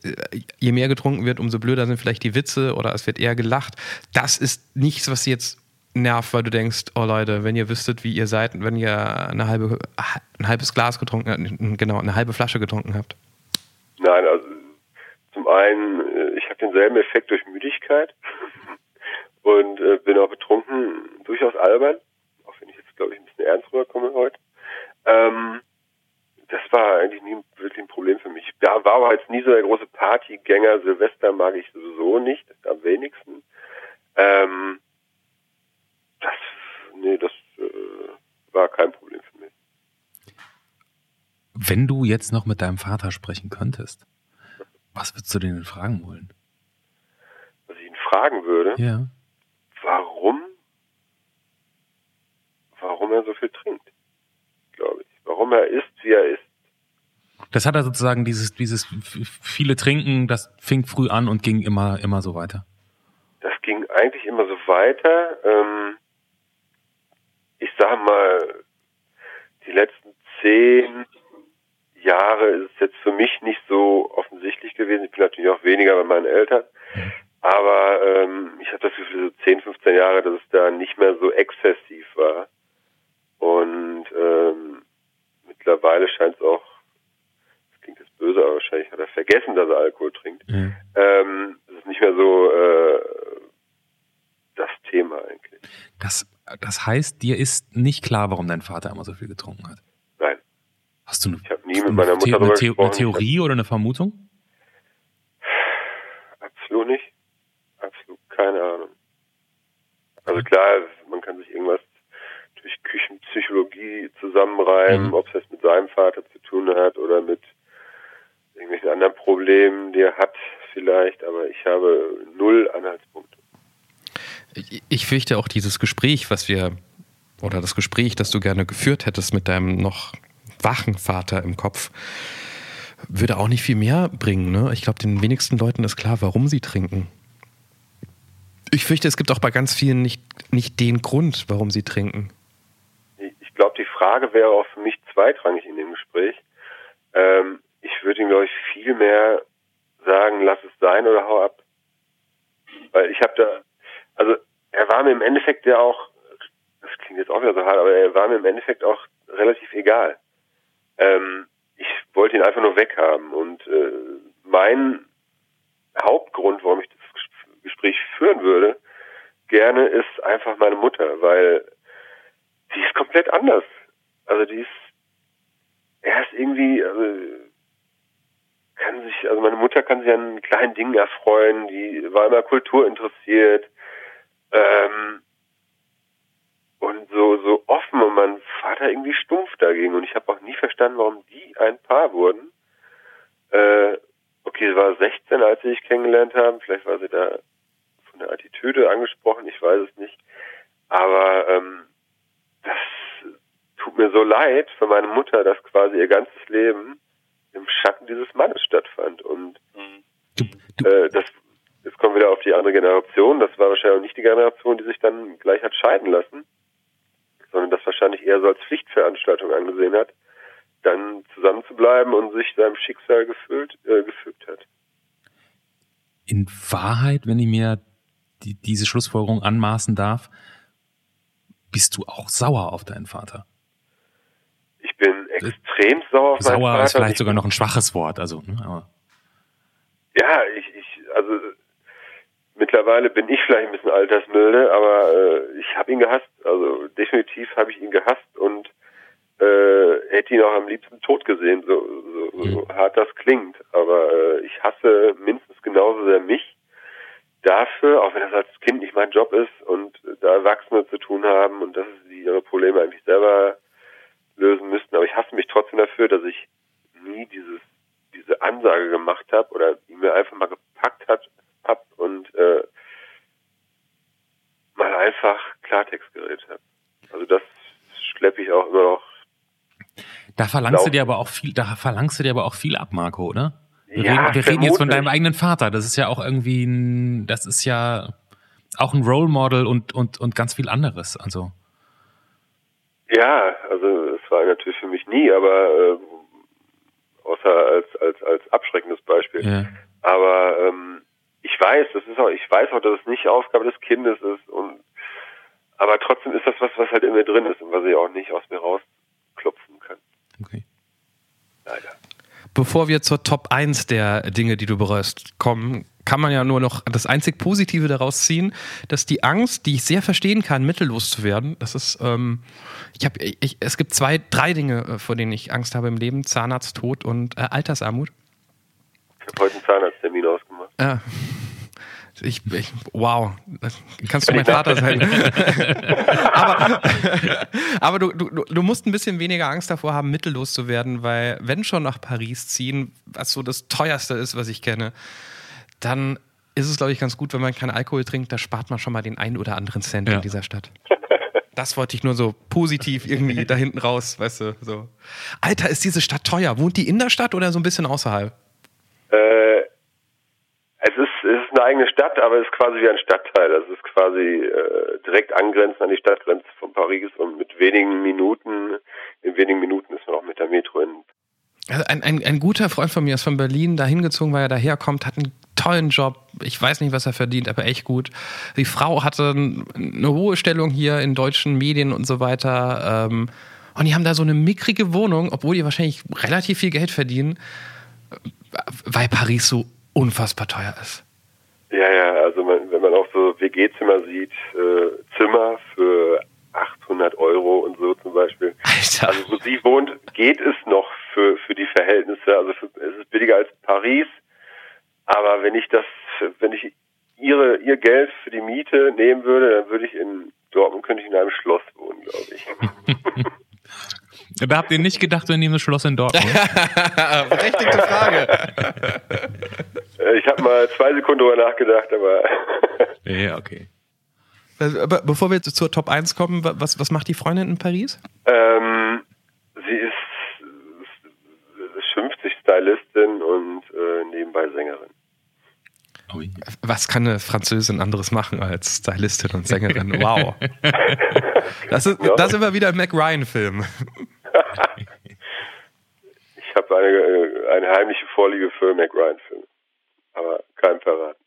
je mehr getrunken wird, umso blöder sind vielleicht die Witze oder es wird eher gelacht. Das ist nichts, was jetzt nervt, weil du denkst, oh Leute, wenn ihr wüsstet, wie ihr seid, wenn ihr eine halbe, ein halbes Glas getrunken habt, genau, eine halbe Flasche getrunken habt? Nein, also zum einen, äh, denselben Effekt durch Müdigkeit und äh, bin auch betrunken, durchaus albern, auch wenn ich jetzt, glaube ich, ein bisschen ernst rüberkomme heute. Ähm, das war eigentlich nie wirklich ein Problem für mich. Da war aber jetzt nie so der große Partygänger. Silvester mag ich sowieso nicht, am wenigsten. Ähm, das, nee, das äh, war kein Problem für mich. Wenn du jetzt noch mit deinem Vater sprechen könntest, was würdest du denn fragen wollen? Fragen würde? Ja. Warum? Warum er so viel trinkt, glaube ich. Warum er ist, wie er ist. Das hat er sozusagen dieses, dieses viele Trinken, das fing früh an und ging immer, immer so weiter. Das ging eigentlich immer so weiter. Ähm, ich sag mal, die letzten zehn Jahre ist es jetzt für mich nicht so offensichtlich gewesen. Ich bin natürlich auch weniger bei meinen Eltern. Aber ähm, ich habe das Gefühl, so 10, 15 Jahre, dass es da nicht mehr so exzessiv war. Und ähm, mittlerweile scheint es auch, das klingt jetzt böse, aber wahrscheinlich hat er vergessen, dass er Alkohol trinkt. Mhm. Ähm, es ist nicht mehr so äh, das Thema eigentlich. Das das heißt, dir ist nicht klar, warum dein Vater immer so viel getrunken hat. Nein. Hast du eine, Ich habe nie mit meiner Mutter eine, The eine. Theorie oder eine Vermutung? Absolut nicht. Keine Ahnung. Also klar, man kann sich irgendwas durch Küchenpsychologie zusammenreimen, Mhm. ob es jetzt mit seinem Vater zu tun hat oder mit irgendwelchen anderen Problemen, die er hat vielleicht, aber ich habe null Anhaltspunkte. Ich- Ich fürchte auch dieses Gespräch, was wir, oder das Gespräch, das du gerne geführt hättest mit deinem noch wachen Vater im Kopf, würde auch nicht viel mehr bringen. Ne? Ich glaube, den wenigsten Leuten ist klar, warum sie trinken. Ich fürchte, es gibt auch bei ganz vielen nicht, nicht den Grund, warum sie trinken. Ich- glaube, die Frage wäre auch für mich zweitrangig in dem Gespräch. Ähm, ich würde ihm, glaube ich, viel mehr sagen, lass es sein oder hau ab. Weil ich habe da, also er war mir im Endeffekt ja auch, das klingt jetzt auch wieder so hart, aber er war mir im Endeffekt auch relativ egal. Ähm, ich wollte ihn einfach nur weghaben und äh, mein Hauptgrund, warum ich das Gespräch führen würde, gerne ist einfach meine Mutter, weil die ist komplett anders. Also die ist, er ist irgendwie, also kann sich, also meine Mutter kann sich an kleinen Dingen erfreuen, die war immer Kultur interessiert, ähm, und so, so offen und mein Vater irgendwie stumpf dagegen und ich habe auch nie verstanden, warum die ein Paar wurden. Äh, okay, sie war 16, als sie sich kennengelernt haben, vielleicht war sie da von der Attitüde angesprochen, ich weiß es nicht. Aber ähm, das tut mir so leid für meine Mutter, dass quasi ihr ganzes Leben im Schatten dieses Mannes stattfand. Und äh, das jetzt kommen wir wieder auf die andere Generation. Das war wahrscheinlich auch nicht die Generation, die sich dann gleich hat scheiden lassen, sondern das wahrscheinlich eher so als Pflichtveranstaltung angesehen hat, dann zusammenzubleiben und sich seinem Schicksal gefüllt, äh, gefügt hat. in Wahrheit, wenn ich mir die, diese Schlussfolgerung anmaßen darf, bist du auch sauer auf deinen Vater. Ich bin extrem sauer auf meinen Sauer Vater. ist vielleicht Ich- sogar noch ein schwaches Wort, also, ne, aber Ja, ich, ich, also mittlerweile bin ich vielleicht ein bisschen altersmilde, aber äh, ich habe ihn gehasst. Also definitiv habe ich ihn gehasst und äh, hätte ihn auch am liebsten tot gesehen, so, so, so hart das klingt. Aber äh, ich hasse mindestens genauso sehr mich dafür, auch wenn das als Kind nicht mein Job ist und da Erwachsene zu tun haben und dass sie ihre Probleme eigentlich selber lösen müssten. Aber ich hasse mich trotzdem dafür, dass ich nie dieses diese Ansage gemacht habe oder ihn mir einfach mal gepackt hat hab und äh, mal einfach Klartext geredet habe. Also das schleppe ich auch immer noch. da verlangst du dir aber auch viel, da verlangst du dir aber auch viel ab, Marco, oder? Wir, Ja, reden, wir reden jetzt von deinem eigenen Vater. Das ist ja auch irgendwie ein, das ist ja auch ein Role Model und, und, und ganz viel anderes. Also, Ja, also es war natürlich für mich nie, aber äh, außer als als als abschreckendes Beispiel. ja. Aber ähm, ich weiß, das ist auch, ich weiß auch, dass es nicht Aufgabe des Kindes ist und aber trotzdem ist das was, was halt in mir drin ist und was ich auch nicht aus mir rausklopfen kann. okay. Leider. Bevor wir zur Top 1 der Dinge, die du bereust, kommen, kann man ja nur noch das einzig Positive daraus ziehen, dass die Angst, die ich sehr verstehen kann, mittellos zu werden, das ist, ähm, ich habe, es gibt zwei, drei Dinge, äh, vor denen ich Angst habe im Leben: Zahnarzt, Tod und äh, Altersarmut. Ich habe heute einen Zahnarzttermin ausgemacht. Ja. Ich, ich, wow, kannst du mein Vater sein? aber aber du, du, du musst ein bisschen weniger Angst davor haben, mittellos zu werden, weil wenn schon nach Paris ziehen, was so das teuerste ist, was ich kenne, dann ist es, glaube ich, ganz gut, wenn man keinen Alkohol trinkt, da spart man schon mal den einen oder anderen Cent Ja. in dieser Stadt. Das wollte ich nur so positiv irgendwie da hinten raus, weißt du, so. Alter, ist diese Stadt teuer? Wohnt die in der Stadt oder so ein bisschen außerhalb? Äh, es ist, es ist eine eigene Stadt, aber es ist quasi wie ein Stadtteil. Es ist quasi äh, direkt angrenzend an die Stadtgrenze von Paris und mit wenigen Minuten, in wenigen Minuten ist man auch mit der Metro in. Also ein, ein, ein guter Freund von mir ist von Berlin da hingezogen, weil er daherkommt, hat einen tollen Job. Ich weiß nicht, was er verdient, aber echt gut. Die Frau hatte eine hohe Stellung hier in deutschen Medien und so weiter. Ähm, und die haben da so eine mickrige Wohnung, obwohl die wahrscheinlich relativ viel Geld verdienen, weil Paris so unfassbar teuer ist. Ja, ja, also man, wenn man auch so WG-Zimmer sieht, äh, Zimmer für 600 Euro und so zum Beispiel. Alter. Also wo sie wohnt, geht es noch für, für die Verhältnisse. Also für, es ist billiger als Paris. Aber wenn ich das, wenn ich ihre, ihr Geld für die Miete nehmen würde, dann würde ich in Dortmund, könnte ich in einem Schloss wohnen, glaube ich. Da habt ihr nicht gedacht, wir nehmen das Schloss in Dortmund. Berechtigte Frage. Äh, ich habe mal zwei Sekunden drüber nachgedacht, aber ja, okay. Aber bevor wir zur Top 1 kommen, wa- was, was macht die Freundin in Paris? ähm, sie ist, ist schimpft sich Stylistin und äh, nebenbei Sängerin. Ui. Was kann eine Französin anderes machen als Stylistin und Sängerin? Wow. Das ist, da sind wir wieder im Mac Ryan-Film. Ich habe eine, äh, eine heimliche Vorliebe für Mac Ryan-Filme, aber kein verraten.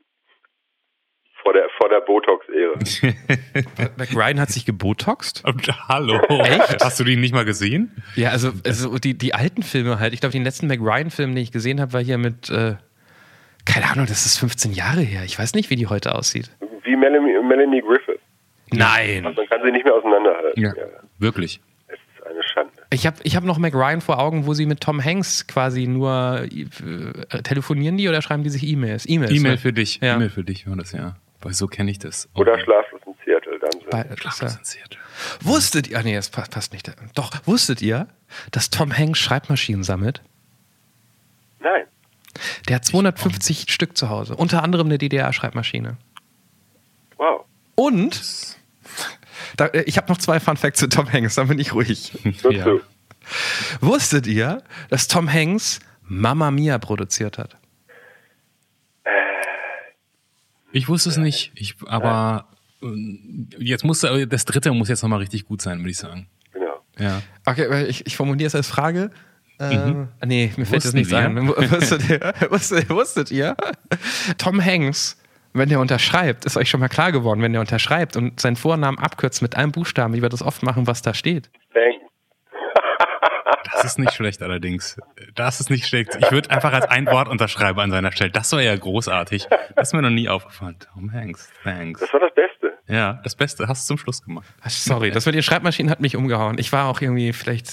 Vor der, vor der Botox-Ehre. Mac Ryan hat sich gebotoxt? Und, hallo. Echt? Hast du die nicht mal gesehen? Ja, also, also die, die alten Filme halt. Ich glaube, den letzten Mac Ryan-Film, den ich gesehen habe, war hier mit, äh, keine Ahnung, das ist 15 Jahre her. Ich weiß nicht, wie die heute aussieht. Wie Melanie, Melanie Griffith. Nein. Also man kann sie nicht mehr auseinanderhalten. Ja. Wirklich. Es ist eine Schande. Ich habe ich hab noch Mac Ryan vor Augen, wo sie mit Tom Hanks quasi nur äh, telefonieren die oder schreiben die sich E-Mails? E-Mails. E-Mail ne? für dich. Ja. E-Mail für dich war das, ja. Weil so kenne ich das. Oh, Oder Schlaflos in Seattle. Dann. Bei, Schlaflos ja. in Seattle. Wusstet ihr, ah nee, das passt, passt nicht. Doch, wusstet ihr, dass Tom Hanks Schreibmaschinen sammelt? Nein. Der hat 250 Stück zu Hause, unter anderem eine DDR-Schreibmaschine. Wow. Und da, äh, ich habe noch zwei Fun Facts zu Tom Hanks, dann bin ich ruhig. Ja. Wusstet ihr, dass Tom Hanks Mamma Mia produziert hat? Ich wusste es nicht. Ich, aber äh, jetzt muss das dritte muss jetzt nochmal richtig gut sein, würde ich sagen. Genau. Ja. Okay, ich, ich formuliere es als Frage. Ähm, Nee, mir fällt das wir? ein. Wusstet ihr, wusstet, wusstet ihr? Tom Hanks, wenn der unterschreibt, ist euch schon mal klar geworden, wenn der unterschreibt und seinen Vornamen abkürzt mit einem Buchstaben, wie wir das oft machen, was da steht. Bang. Das ist nicht schlecht allerdings. Das ist nicht schlecht. Ich würde einfach als ein Wort unterschreiben an seiner Stelle. Das wäre ja großartig. Das ist mir noch nie aufgefallen. Tom Hanks, thanks. Das war das Beste. Ja, das Beste hast du zum Schluss gemacht. Ach, Sorry, das mit den Schreibmaschinen hat mich umgehauen. Ich war auch irgendwie, vielleicht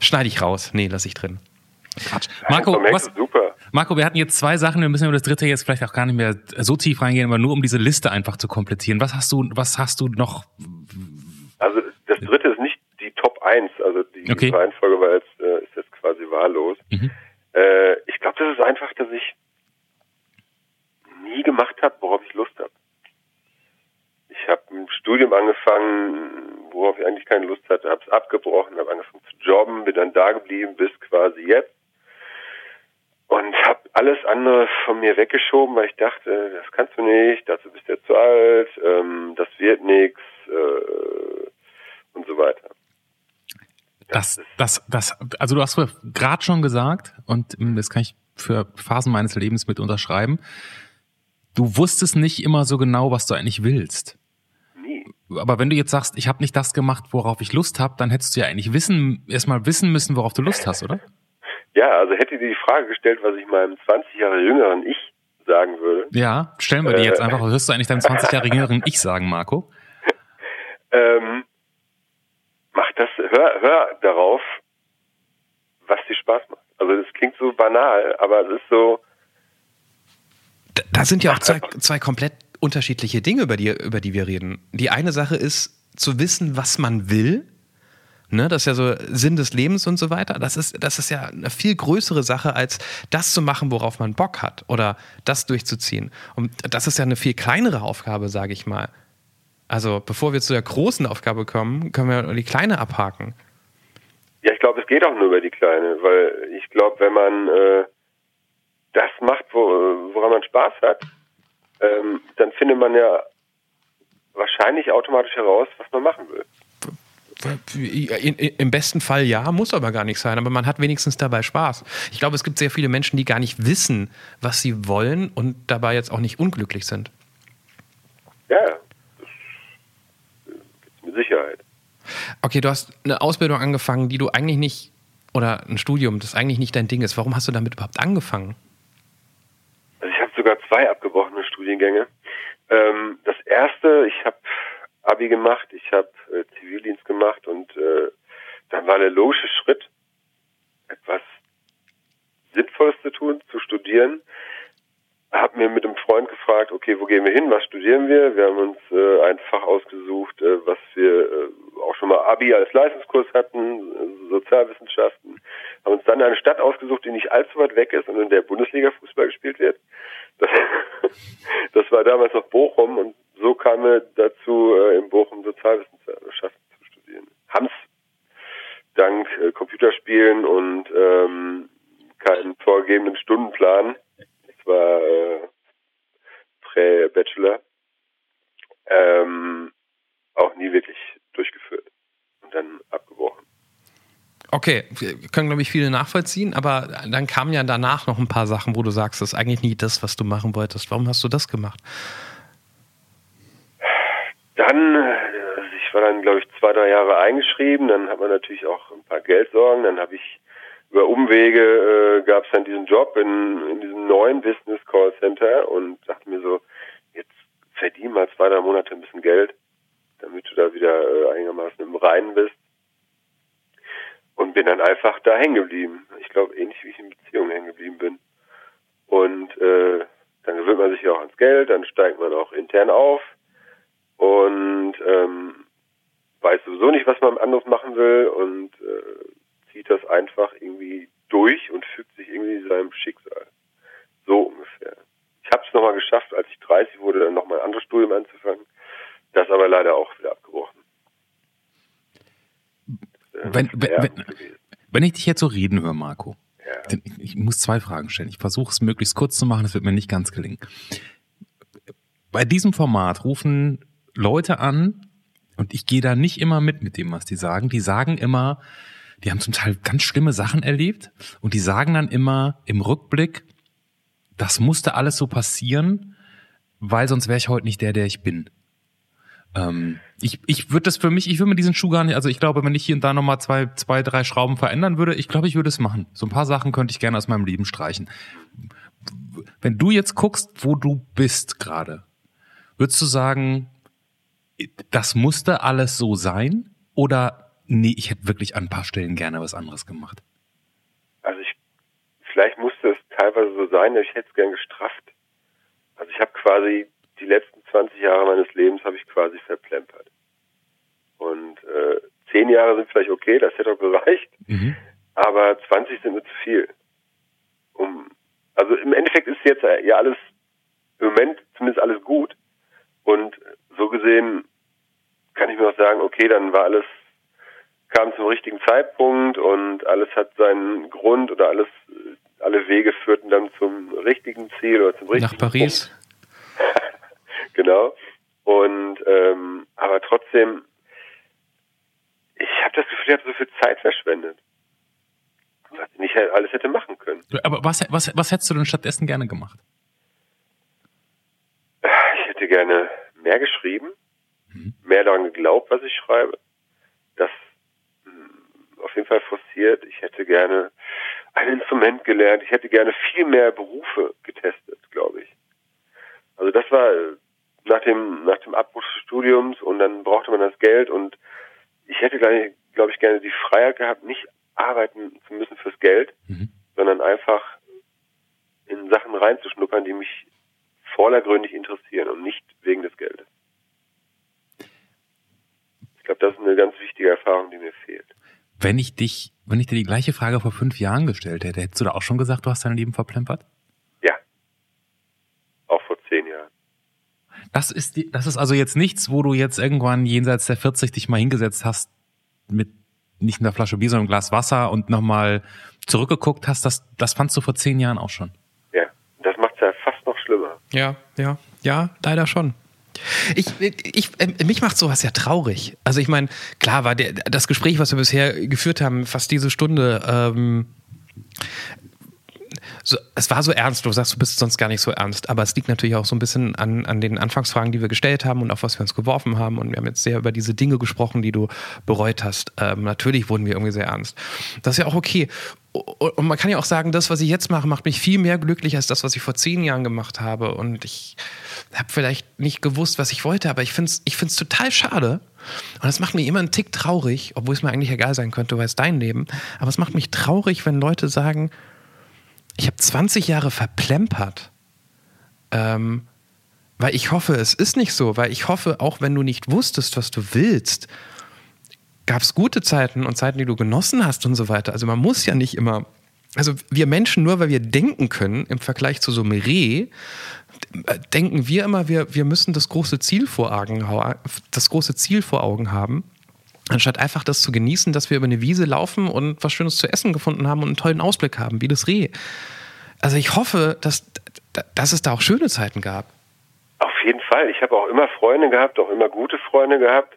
schneide ich raus. Nee, lass ich drin. Quatsch. Marco, was, ist super. Marco, wir hatten jetzt zwei Sachen, wir müssen über das dritte jetzt vielleicht auch gar nicht mehr so tief reingehen, aber nur um diese Liste einfach zu komplettieren. Was hast du, was hast du noch? Also das dritte ist nicht die Top 1, also die Okay. Reihenfolge war jetzt, äh, ist jetzt quasi wahllos. Mhm. Äh, ich glaube, das ist einfach, dass ich nie gemacht habe, worauf ich Lust habe. Ich habe ein Studium angefangen, worauf ich eigentlich keine Lust hatte, habe es abgebrochen, habe angefangen zu jobben, bin dann da geblieben bis quasi jetzt und habe alles andere von mir weggeschoben, weil ich dachte, das kannst du nicht, dazu bist du ja zu alt, ähm, das wird nichts äh, und so weiter. Das, das, das, also du hast gerade schon gesagt, und ähm, das kann ich für Phasen meines Lebens mit unterschreiben, du wusstest nicht immer so genau, was du eigentlich willst. Aber wenn du jetzt sagst, ich habe nicht das gemacht, worauf ich Lust habe, dann hättest du ja eigentlich wissen, erstmal wissen müssen, worauf du Lust hast, oder? Ja, also hätte dir die Frage gestellt, was ich meinem 20 Jahre jüngeren Ich sagen würde. Ja, stellen wir die jetzt Äh. einfach. Was wirst du eigentlich deinem 20 Jahre jüngeren Ich sagen, Marco? Ähm, mach das, hör, hör darauf, was dir Spaß macht. Also das klingt so banal, aber es ist so, Da, da sind ja auch zwei, zwei komplett unterschiedliche Dinge, über die, über die wir reden. Die eine Sache ist, zu wissen, was man will. Ne, das ist ja so Sinn des Lebens und so weiter. Das ist, das ist ja eine viel größere Sache, als das zu machen, worauf man Bock hat oder das durchzuziehen. Und das ist ja eine viel kleinere Aufgabe, sage ich mal. Also, bevor wir zu der großen Aufgabe kommen, können wir die kleine abhaken. ja, ich glaube, es geht auch nur über die Kleine, weil ich glaube, wenn man äh, das macht, wo, woran man Spaß hat, ähm, dann findet man ja wahrscheinlich automatisch heraus, was man machen will. In, in, Im besten Fall ja, muss aber gar nicht sein, aber man hat wenigstens dabei Spaß. Ich glaube, es gibt sehr viele Menschen, die gar nicht wissen, was sie wollen und dabei jetzt auch nicht unglücklich sind. Ja, das gibt's mit Sicherheit. Okay, du hast eine Ausbildung angefangen, die du eigentlich nicht, oder ein Studium, das eigentlich nicht dein Ding ist. Warum hast du damit überhaupt angefangen? Also ich habe sogar zwei Studiengänge. Ähm, das erste, ich habe Abi gemacht, ich habe äh, Zivildienst gemacht und äh, dann war der logische Schritt, etwas Sinnvolles zu tun, zu studieren. Hab mir mit einem Freund gefragt, okay, wo gehen wir hin, was studieren wir? Wir haben uns äh, ein Fach ausgesucht, äh, was wir äh, auch schon mal Abi als Leistungskurs hatten, äh, Sozialwissenschaften. Haben uns dann eine Stadt ausgesucht, die nicht allzu weit weg ist und in der Bundesliga Fußball gespielt wird. Das, das war damals noch Bochum und so kam er dazu, äh, in Bochum Sozialwissenschaften zu studieren. Haben's dank äh, Computerspielen und ähm, keinen vorgegebenen Stundenplan. Das war äh, Prä-Bachelor. Ähm, auch nie wirklich durchgeführt und dann abgebrochen. Okay, können, glaube ich, viele nachvollziehen, aber dann kamen ja danach noch ein paar Sachen, wo du sagst, das ist eigentlich nie das, was du machen wolltest. Warum hast du das gemacht? Dann, also ich war dann, glaube ich, zwei, drei Jahre eingeschrieben, dann hat man natürlich auch ein paar Geldsorgen, dann habe ich über Umwege äh, gab es dann diesen Job in, in diesem neuen Business Call Center und dachte mir so, jetzt verdien mal zwei, drei Monate ein bisschen Geld, damit du da wieder äh, einigermaßen im Reinen bist. Und bin dann einfach da hängen geblieben. Ich glaube, ähnlich wie ich in Beziehungen hängen geblieben bin. Und äh, dann gewöhnt man sich ja auch ans Geld, dann steigt man auch intern auf und ähm, weiß sowieso nicht, was man anderes machen will und äh, zieht das einfach irgendwie durch und fügt sich irgendwie seinem Schicksal. So ungefähr. Ich habe es nochmal geschafft, als ich 30 wurde, dann nochmal ein anderes Studium anzufangen. Das aber leider auch wieder abgebrochen. Wenn, wenn, wenn, wenn ich dich jetzt so reden höre, Marco, ja. ich, ich muss zwei Fragen stellen. Ich versuche es möglichst kurz zu machen, das wird mir nicht ganz gelingen. Bei diesem Format rufen Leute an, und ich gehe da nicht immer mit mit dem, was die sagen. Die sagen immer, die haben zum Teil ganz schlimme Sachen erlebt und die sagen dann immer im Rückblick, das musste alles so passieren, weil sonst wäre ich heute nicht der, der ich bin. Ähm, ich ich würde das für mich, ich würde mir diesen Schuh gar nicht, also ich glaube, wenn ich hier und da nochmal zwei, zwei, drei Schrauben verändern würde, ich glaube, ich würde es machen. So ein paar Sachen könnte ich gerne aus meinem Leben streichen. Wenn du jetzt guckst, wo du bist gerade, würdest du sagen, das musste alles so sein? Oder nee, ich hätte wirklich an ein paar Stellen gerne was anderes gemacht? Also ich, vielleicht musste es teilweise so sein, ich hätte es gern gestrafft. Also ich habe quasi die letzten 20 Jahre meines Lebens habe ich quasi verplempert. Und äh, zehn Jahre sind vielleicht okay, das hätte auch gereicht. Mhm. Aber 20 sind mir zu viel. Um, also im Endeffekt ist jetzt ja alles im Moment zumindest alles gut. Und so gesehen kann ich mir auch sagen, okay, dann war alles, kam zum richtigen Zeitpunkt und alles hat seinen Grund oder alles, alle Wege führten dann zum richtigen Ziel oder zum richtigen Nach Paris. genau. Und ähm, aber trotzdem, ich habe das Gefühl, ich habe so viel Zeit verschwendet. Was ich nicht alles hätte machen können. Aber was, was, was hättest du denn stattdessen gerne gemacht? Ich hätte gerne mehr geschrieben mhm. mehr daran geglaubt, was ich schreibe. Das mh, hm, auf jeden Fall forciert. Ich hätte gerne ein Instrument gelernt. Ich hätte gerne viel mehr Berufe getestet, glaube ich. Also das war nach dem, nach dem Abbruch des Studiums und dann brauchte man das Geld und ich hätte, glaube ich, gerne die Freiheit gehabt, nicht arbeiten zu müssen fürs Geld, mhm. sondern einfach in Sachen reinzuschnuppern, die mich vordergründig interessieren und nicht wegen des Geldes glaube, das ist eine ganz wichtige Erfahrung, die mir fehlt. Wenn ich dich, wenn ich dir die gleiche Frage vor fünf Jahren gestellt hätte, hättest du da auch schon gesagt, du hast dein Leben verplempert? Ja. Auch vor zehn Jahren. Das ist, die, das ist also jetzt nichts, wo du jetzt irgendwann jenseits der 40 dich mal hingesetzt hast mit nicht einer Flasche Bier, sondern einem Glas Wasser und nochmal zurückgeguckt hast. Das, das fandst du vor zehn Jahren auch schon. Ja, das macht es ja fast noch schlimmer. Ja, ja, ja, leider schon. Ich, ich, äh, mich macht sowas ja traurig. Also ich meine, klar war der, das Gespräch, was wir bisher geführt haben, fast diese Stunde, ähm, es war so ernst, du sagst, du bist sonst gar nicht so ernst, aber es liegt natürlich auch so ein bisschen an, an den Anfangsfragen, die wir gestellt haben und auf was wir uns geworfen haben. Und wir haben jetzt sehr über diese Dinge gesprochen, die du bereut hast. Ähm, natürlich wurden wir irgendwie sehr ernst. Das ist ja auch okay. und man kann ja auch sagen, das, was ich jetzt mache, macht mich viel mehr glücklich als das, was ich vor zehn Jahren gemacht habe. Und ich habe vielleicht nicht gewusst, was ich wollte, aber ich finde es ich find's total schade. Und das macht mich immer einen Tick traurig, obwohl es mir eigentlich egal sein könnte, weil es dein Leben. Aber es macht mich traurig, wenn Leute sagen, ich habe 20 Jahre verplempert. Ähm, weil ich hoffe, es ist nicht so, weil ich hoffe, auch wenn du nicht wusstest, was du willst, gab es gute Zeiten und Zeiten, die du genossen hast und so weiter. Also man muss ja nicht immer, also wir Menschen, nur weil wir denken können im Vergleich zu so einem Reh, denken wir immer, wir, wir müssen das große Ziel vor Augen, das große Ziel vor Augen haben. Anstatt einfach das zu genießen, dass wir über eine Wiese laufen und was Schönes zu essen gefunden haben und einen tollen Ausblick haben, wie das Reh. Also ich hoffe, dass, dass es da auch schöne Zeiten gab. Auf jeden Fall. Ich habe auch immer Freunde gehabt, auch immer gute Freunde gehabt.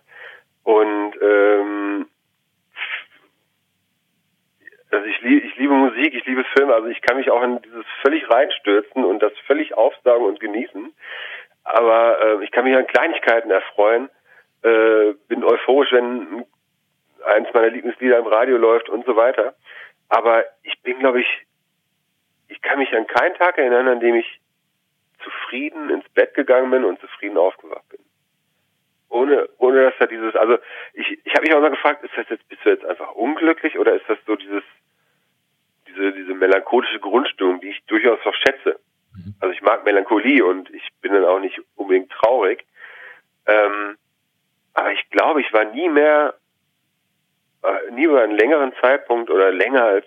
Und ähm, also ich, lieb, ich liebe Musik, ich liebe Filme, also ich kann mich auch in dieses völlig reinstürzen und das völlig aufsaugen und genießen. Aber äh, ich kann mich an Kleinigkeiten erfreuen, äh, bin euphorisch, wenn eins meiner Lieblingslieder im Radio läuft und so weiter. Aber ich bin, glaube ich, ich kann mich an keinen Tag erinnern, an dem ich zufrieden ins Bett gegangen bin und zufrieden aufgewacht bin ohne, ohne dass da dieses, also ich, ich habe mich auch mal gefragt, ist das jetzt, bist du jetzt einfach unglücklich oder ist das so dieses, diese, diese melancholische Grundstimmung, die ich durchaus auch schätze. Mhm. Also ich mag Melancholie und ich bin dann auch nicht unbedingt traurig. Ähm, aber ich glaube, ich war nie mehr, äh, nie über einen längeren Zeitpunkt oder länger als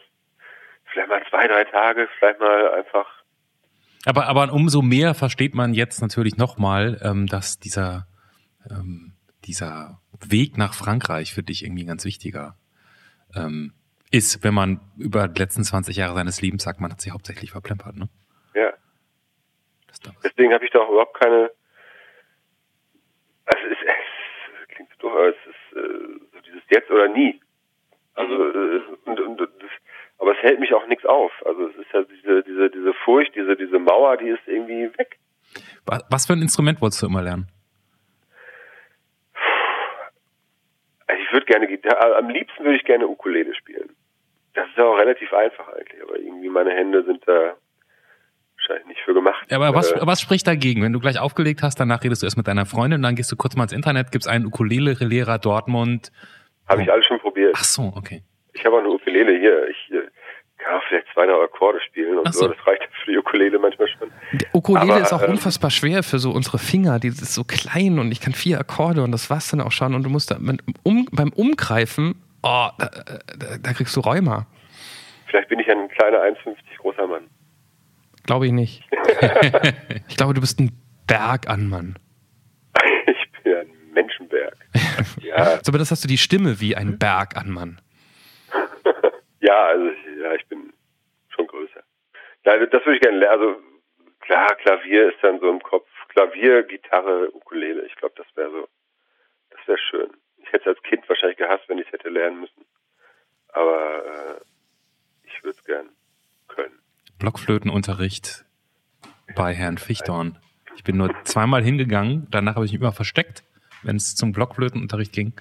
vielleicht mal zwei, drei Tage, vielleicht mal einfach. Aber, aber umso mehr versteht man jetzt natürlich nochmal, ähm, dass dieser ähm, dieser Weg nach Frankreich für dich irgendwie ein ganz wichtiger ähm, ist, wenn man über die letzten 20 Jahre seines Lebens sagt, man hat sie hauptsächlich verplempert, ne? Ja. Deswegen habe ich da auch überhaupt keine. Also es, ist, es klingt so doof, aber es ist äh, so dieses Jetzt oder nie. Also äh, und, und, das, aber es hält mich auch nichts auf. Also es ist ja diese diese diese Furcht, diese diese Mauer, die ist irgendwie weg. Was für ein Instrument wolltest du immer lernen? würde gerne Gitarre, äh, am liebsten würde ich gerne Ukulele spielen. Das ist ja auch relativ einfach eigentlich, aber irgendwie meine Hände sind da wahrscheinlich nicht für gemacht. Aber was, äh, was spricht dagegen? Wenn du gleich aufgelegt hast, danach redest du erst mit deiner Freundin, dann gehst du kurz mal ins Internet, gibt's einen Ukulele-Lehrer Dortmund. Habe ich alles schon probiert. Ach so, okay. Ich habe auch eine Ukulele hier. Ich äh, kann auch vielleicht zwei, Akkorde spielen und so. so. Das reicht für die Ukulele manchmal schon. Die Ukulele Aber, ist auch ähm, unfassbar schwer für so unsere Finger. Die ist so klein und ich kann vier Akkorde und das war's dann auch schon. Und du musst da um, beim Umgreifen, oh, da, da, da, kriegst du Rheuma. Vielleicht bin ich ein kleiner 1,50 großer Mann. Glaube ich nicht. ich glaube, du bist ein Berg an Mann. ich bin ein Menschenberg. ja. Das hast du die Stimme wie ein Berg an Mann. ja, also ja, ich bin schon größer. Nein, das würde ich gerne lernen. Also klar, Klavier ist dann so im Kopf. Klavier, Gitarre, Ukulele. Ich glaube, das wäre so, das wäre schön. Ich hätte es als Kind wahrscheinlich gehasst, wenn ich es hätte lernen müssen. Aber äh, ich würde es gern können. Blockflötenunterricht bei Herrn Fichtorn. Ich bin nur zweimal hingegangen, danach habe ich mich immer versteckt wenn es zum Blockflötenunterricht ging.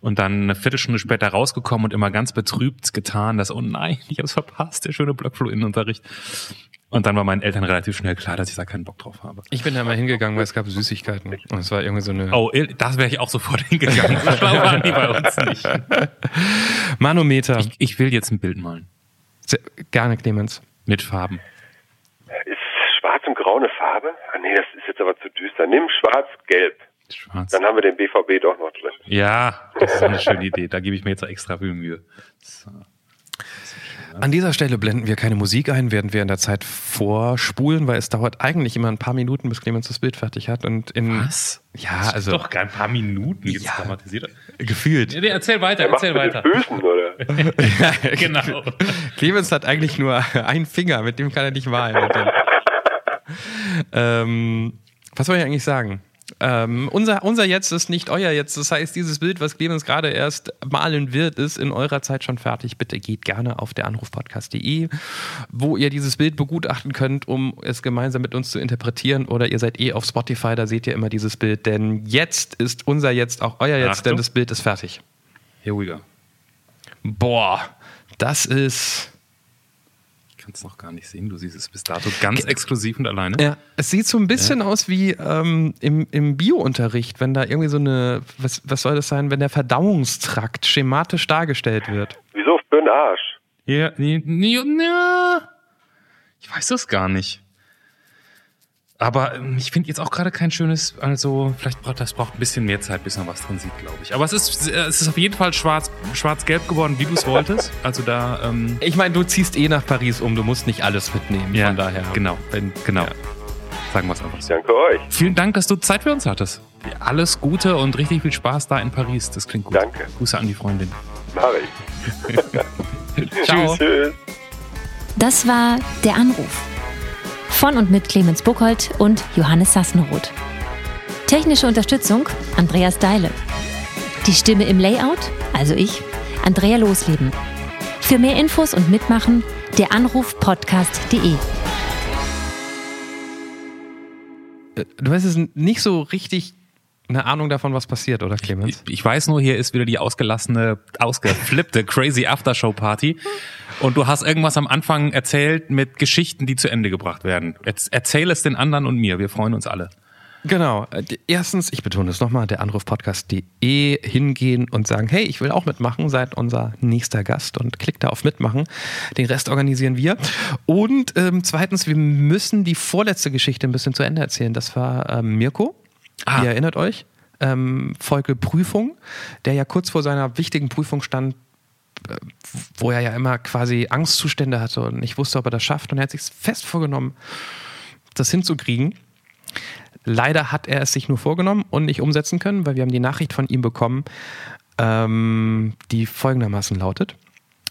Und dann eine Viertelstunde später rausgekommen und immer ganz betrübt getan, dass, oh nein, ich habe es verpasst, der schöne Blockflötenunterricht. Und dann war meinen Eltern relativ schnell klar, dass ich da keinen Bock drauf habe. Ich bin da mal hingegangen, weil es gab Süßigkeiten. Und es war irgendwie so eine. Oh, das wäre ich auch sofort hingegangen. So schlau waren die bei uns nicht. Manometer. Ich, ich will jetzt ein Bild malen. Sehr, gerne, Clemens. Mit Farben. Ist schwarz und grau eine Farbe? Ah, nee, das ist jetzt aber zu düster. Nimm schwarz-gelb. Schwarz. Dann haben wir den BVB doch noch drin. Ja, das ist eine schöne Idee. Da gebe ich mir jetzt extra viel Mühe. So. An dieser Stelle blenden wir keine Musik ein, während wir in der Zeit vorspulen, weil es dauert eigentlich immer ein paar Minuten, bis Clemens das Bild fertig hat. Und in Was? Ja, das also doch kein paar Minuten jetzt ja, dramatisiert. Gefühlt. Ja, erzähl weiter, er erzähl weiter. Füßen, oder? ja, genau. Clemens hat eigentlich nur einen Finger, mit dem kann er nicht malen. ähm, was soll ich eigentlich sagen? Ähm, unser, unser Jetzt ist nicht euer Jetzt. Das heißt, dieses Bild, was Clemens gerade erst malen wird, ist in eurer Zeit schon fertig. Bitte geht gerne auf der Anrufpodcast.de, wo ihr dieses Bild begutachten könnt, um es gemeinsam mit uns zu interpretieren. Oder ihr seid eh auf Spotify, da seht ihr immer dieses Bild. Denn jetzt ist unser Jetzt auch euer Jetzt, Achtung. denn das Bild ist fertig. Here we go. Boah, das ist kann es noch gar nicht sehen. Du siehst es bis dato ganz exklusiv und alleine. Ja, es sieht so ein bisschen aus wie ähm, im, im Bio-Unterricht, wenn da irgendwie so eine, was, was soll das sein, wenn der Verdauungstrakt schematisch dargestellt wird. Wieso für den Arsch? Ja, nee, nee, nee. Ich weiß das gar nicht. Aber ähm, ich finde jetzt auch gerade kein schönes, also vielleicht braucht das braucht ein bisschen mehr Zeit, bis man was drin sieht, glaube ich. Aber es ist, es ist auf jeden Fall schwarz, schwarz-gelb geworden, wie du es wolltest. Also da, ähm, Ich meine, du ziehst eh nach Paris um, du musst nicht alles mitnehmen. ja, von daher. genau, Wenn, genau. Ja. Sagen wir es einfach so. Danke euch. Vielen Dank, dass du Zeit für uns hattest. Alles Gute und richtig viel Spaß da in Paris. Das klingt gut. Danke. Grüße an die Freundin. Mach ich. Ciao. Tschüss. Das war Der Anruf. Von und mit Clemens Buchholz und Johannes Sassenroth. Technische Unterstützung Andreas Deile. Die Stimme im Layout, also ich, Andrea Losleben. Für mehr Infos und Mitmachen der Anrufpodcast.de. Äh, Du hast es nicht so richtig eine Ahnung davon, was passiert, oder Clemens? Ich, ich weiß nur, hier ist wieder die ausgelassene, ausgeflippte Crazy Aftershow Party. Und du hast irgendwas am Anfang erzählt mit Geschichten, die zu Ende gebracht werden. Jetzt erzähl es den anderen und mir. Wir freuen uns alle. Genau. Erstens, ich betone es nochmal, der Anrufpodcast.de hingehen und sagen, hey, ich will auch mitmachen, seid unser nächster Gast und klickt da auf Mitmachen. Den Rest organisieren wir. Und ähm, zweitens, wir müssen die vorletzte Geschichte ein bisschen zu Ende erzählen. Das war ähm, Mirko. Ah. Ihr erinnert euch? Ähm, Folge Prüfung, der ja kurz vor seiner wichtigen Prüfung stand, äh, wo er ja immer quasi Angstzustände hatte und nicht wusste, ob er das schafft. Und er hat sich fest vorgenommen, das hinzukriegen. Leider hat er es sich nur vorgenommen und nicht umsetzen können, weil wir haben die Nachricht von ihm bekommen, ähm, die folgendermaßen lautet.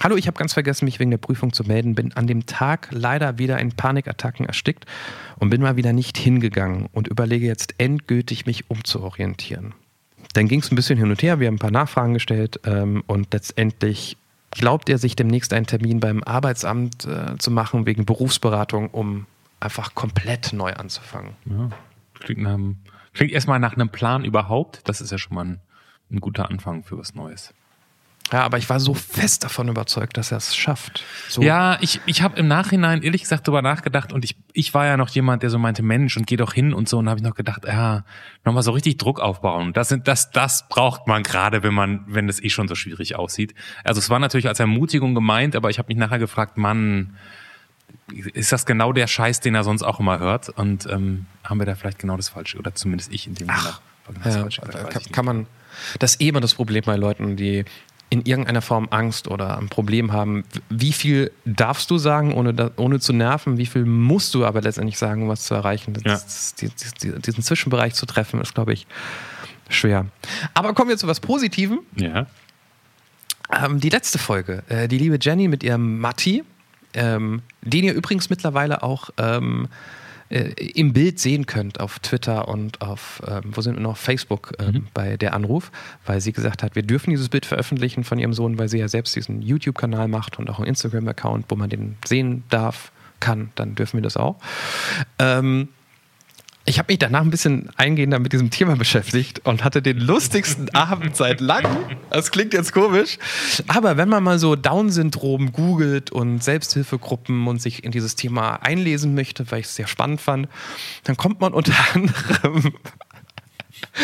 Hallo, ich habe ganz vergessen, mich wegen der Prüfung zu melden, bin an dem Tag leider wieder in Panikattacken erstickt und bin mal wieder nicht hingegangen und überlege jetzt endgültig, mich umzuorientieren. Dann ging es ein bisschen hin und her, wir haben ein paar Nachfragen gestellt ähm, und letztendlich glaubt er sich demnächst einen Termin beim Arbeitsamt äh, zu machen wegen Berufsberatung, um einfach komplett neu anzufangen. Ja, klingt, nach klingt erstmal nach einem Plan überhaupt. Das ist ja schon mal ein, ein guter Anfang für was Neues. Ja, aber ich war so fest davon überzeugt, dass er es schafft. So. Ja, ich, ich habe im Nachhinein ehrlich gesagt drüber nachgedacht und ich, ich war ja noch jemand, der so meinte, Mensch, und geh doch hin und so. Und habe ich noch gedacht, ja, nochmal so richtig Druck aufbauen. Das, sind, das, das braucht man gerade, wenn man, wenn es eh schon so schwierig aussieht. Also es war natürlich als Ermutigung gemeint, aber ich habe mich nachher gefragt, Mann, ist das genau der Scheiß, den er sonst auch immer hört? Und ähm, haben wir da vielleicht genau das Falsche, oder zumindest ich in dem Ach, das Ja, Falsche. gesagt, weiß kann, kann man, das ist eh immer das Problem bei Leuten, die in irgendeiner Form Angst oder ein Problem haben. Wie viel darfst du sagen, ohne, da, ohne zu nerven? Wie viel musst du aber letztendlich sagen, um was zu erreichen? Das, Ja. das, die, die, diesen Zwischenbereich zu treffen, ist, glaube ich, schwer. Aber kommen wir zu was Positivem. Ja. Ähm, die letzte Folge, äh, die liebe Jenny mit ihrem Matti, ähm, den ihr übrigens mittlerweile auch ähm, äh, im Bild sehen könnt auf Twitter und auf, ähm, wo sind wir noch, Facebook ähm, bei der Anruf, weil sie gesagt hat, wir dürfen dieses Bild veröffentlichen von ihrem Sohn, weil sie ja selbst diesen YouTube-Kanal macht und auch einen Instagram-Account, wo man den sehen darf, kann, dann dürfen wir das auch. Ähm, ich habe mich danach ein bisschen eingehender mit diesem Thema beschäftigt und hatte den lustigsten Abend seit langem. Das klingt jetzt komisch. Aber wenn man mal so Down-Syndrom googelt und Selbsthilfegruppen und sich in dieses Thema einlesen möchte, weil ich es sehr spannend fand, dann kommt man unter anderem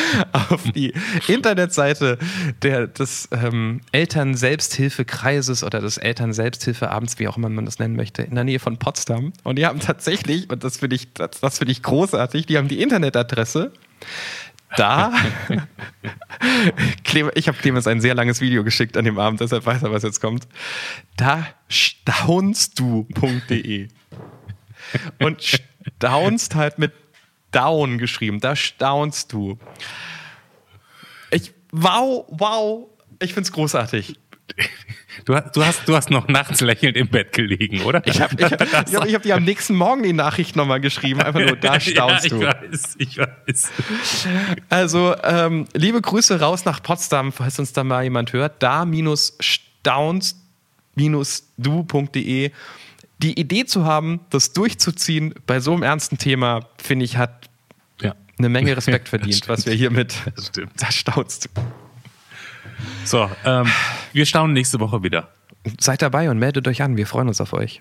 auf die Internetseite der, des ähm, Eltern-Selbsthilfekreises oder des Eltern-Selbsthilfeabends, wie auch immer man das nennen möchte, in der Nähe von Potsdam. Und die haben tatsächlich, und das finde ich, das, das finde ich großartig, die haben die Internetadresse. Da, ich habe Clemens ein sehr langes Video geschickt an dem Abend, deshalb weiß er, was jetzt kommt. Da staunst.de. Und staunst halt mit down geschrieben. Da staunst du. Ich, wow, wow. Ich find's großartig. Du, hast- du, hast, du hast noch nachts lächelnd im Bett gelegen, oder? Ich habe ich, hab- ich hab, ich hab dir am nächsten Morgen die Nachricht nochmal geschrieben. Einfach nur, da staunst ja, du. ich weiß, ich weiß. Also, ähm, liebe Grüße raus nach Potsdam, falls uns da mal jemand hört. Da-staunst-du.de. Die Idee zu haben, das durchzuziehen bei so einem ernsten Thema, finde ich, hat Ja. eine Menge Respekt verdient, was wir hier mit Das stimmt. Da staunst du. So, ähm, wir staunen nächste Woche wieder. Seid dabei und meldet euch an. Wir freuen uns auf euch.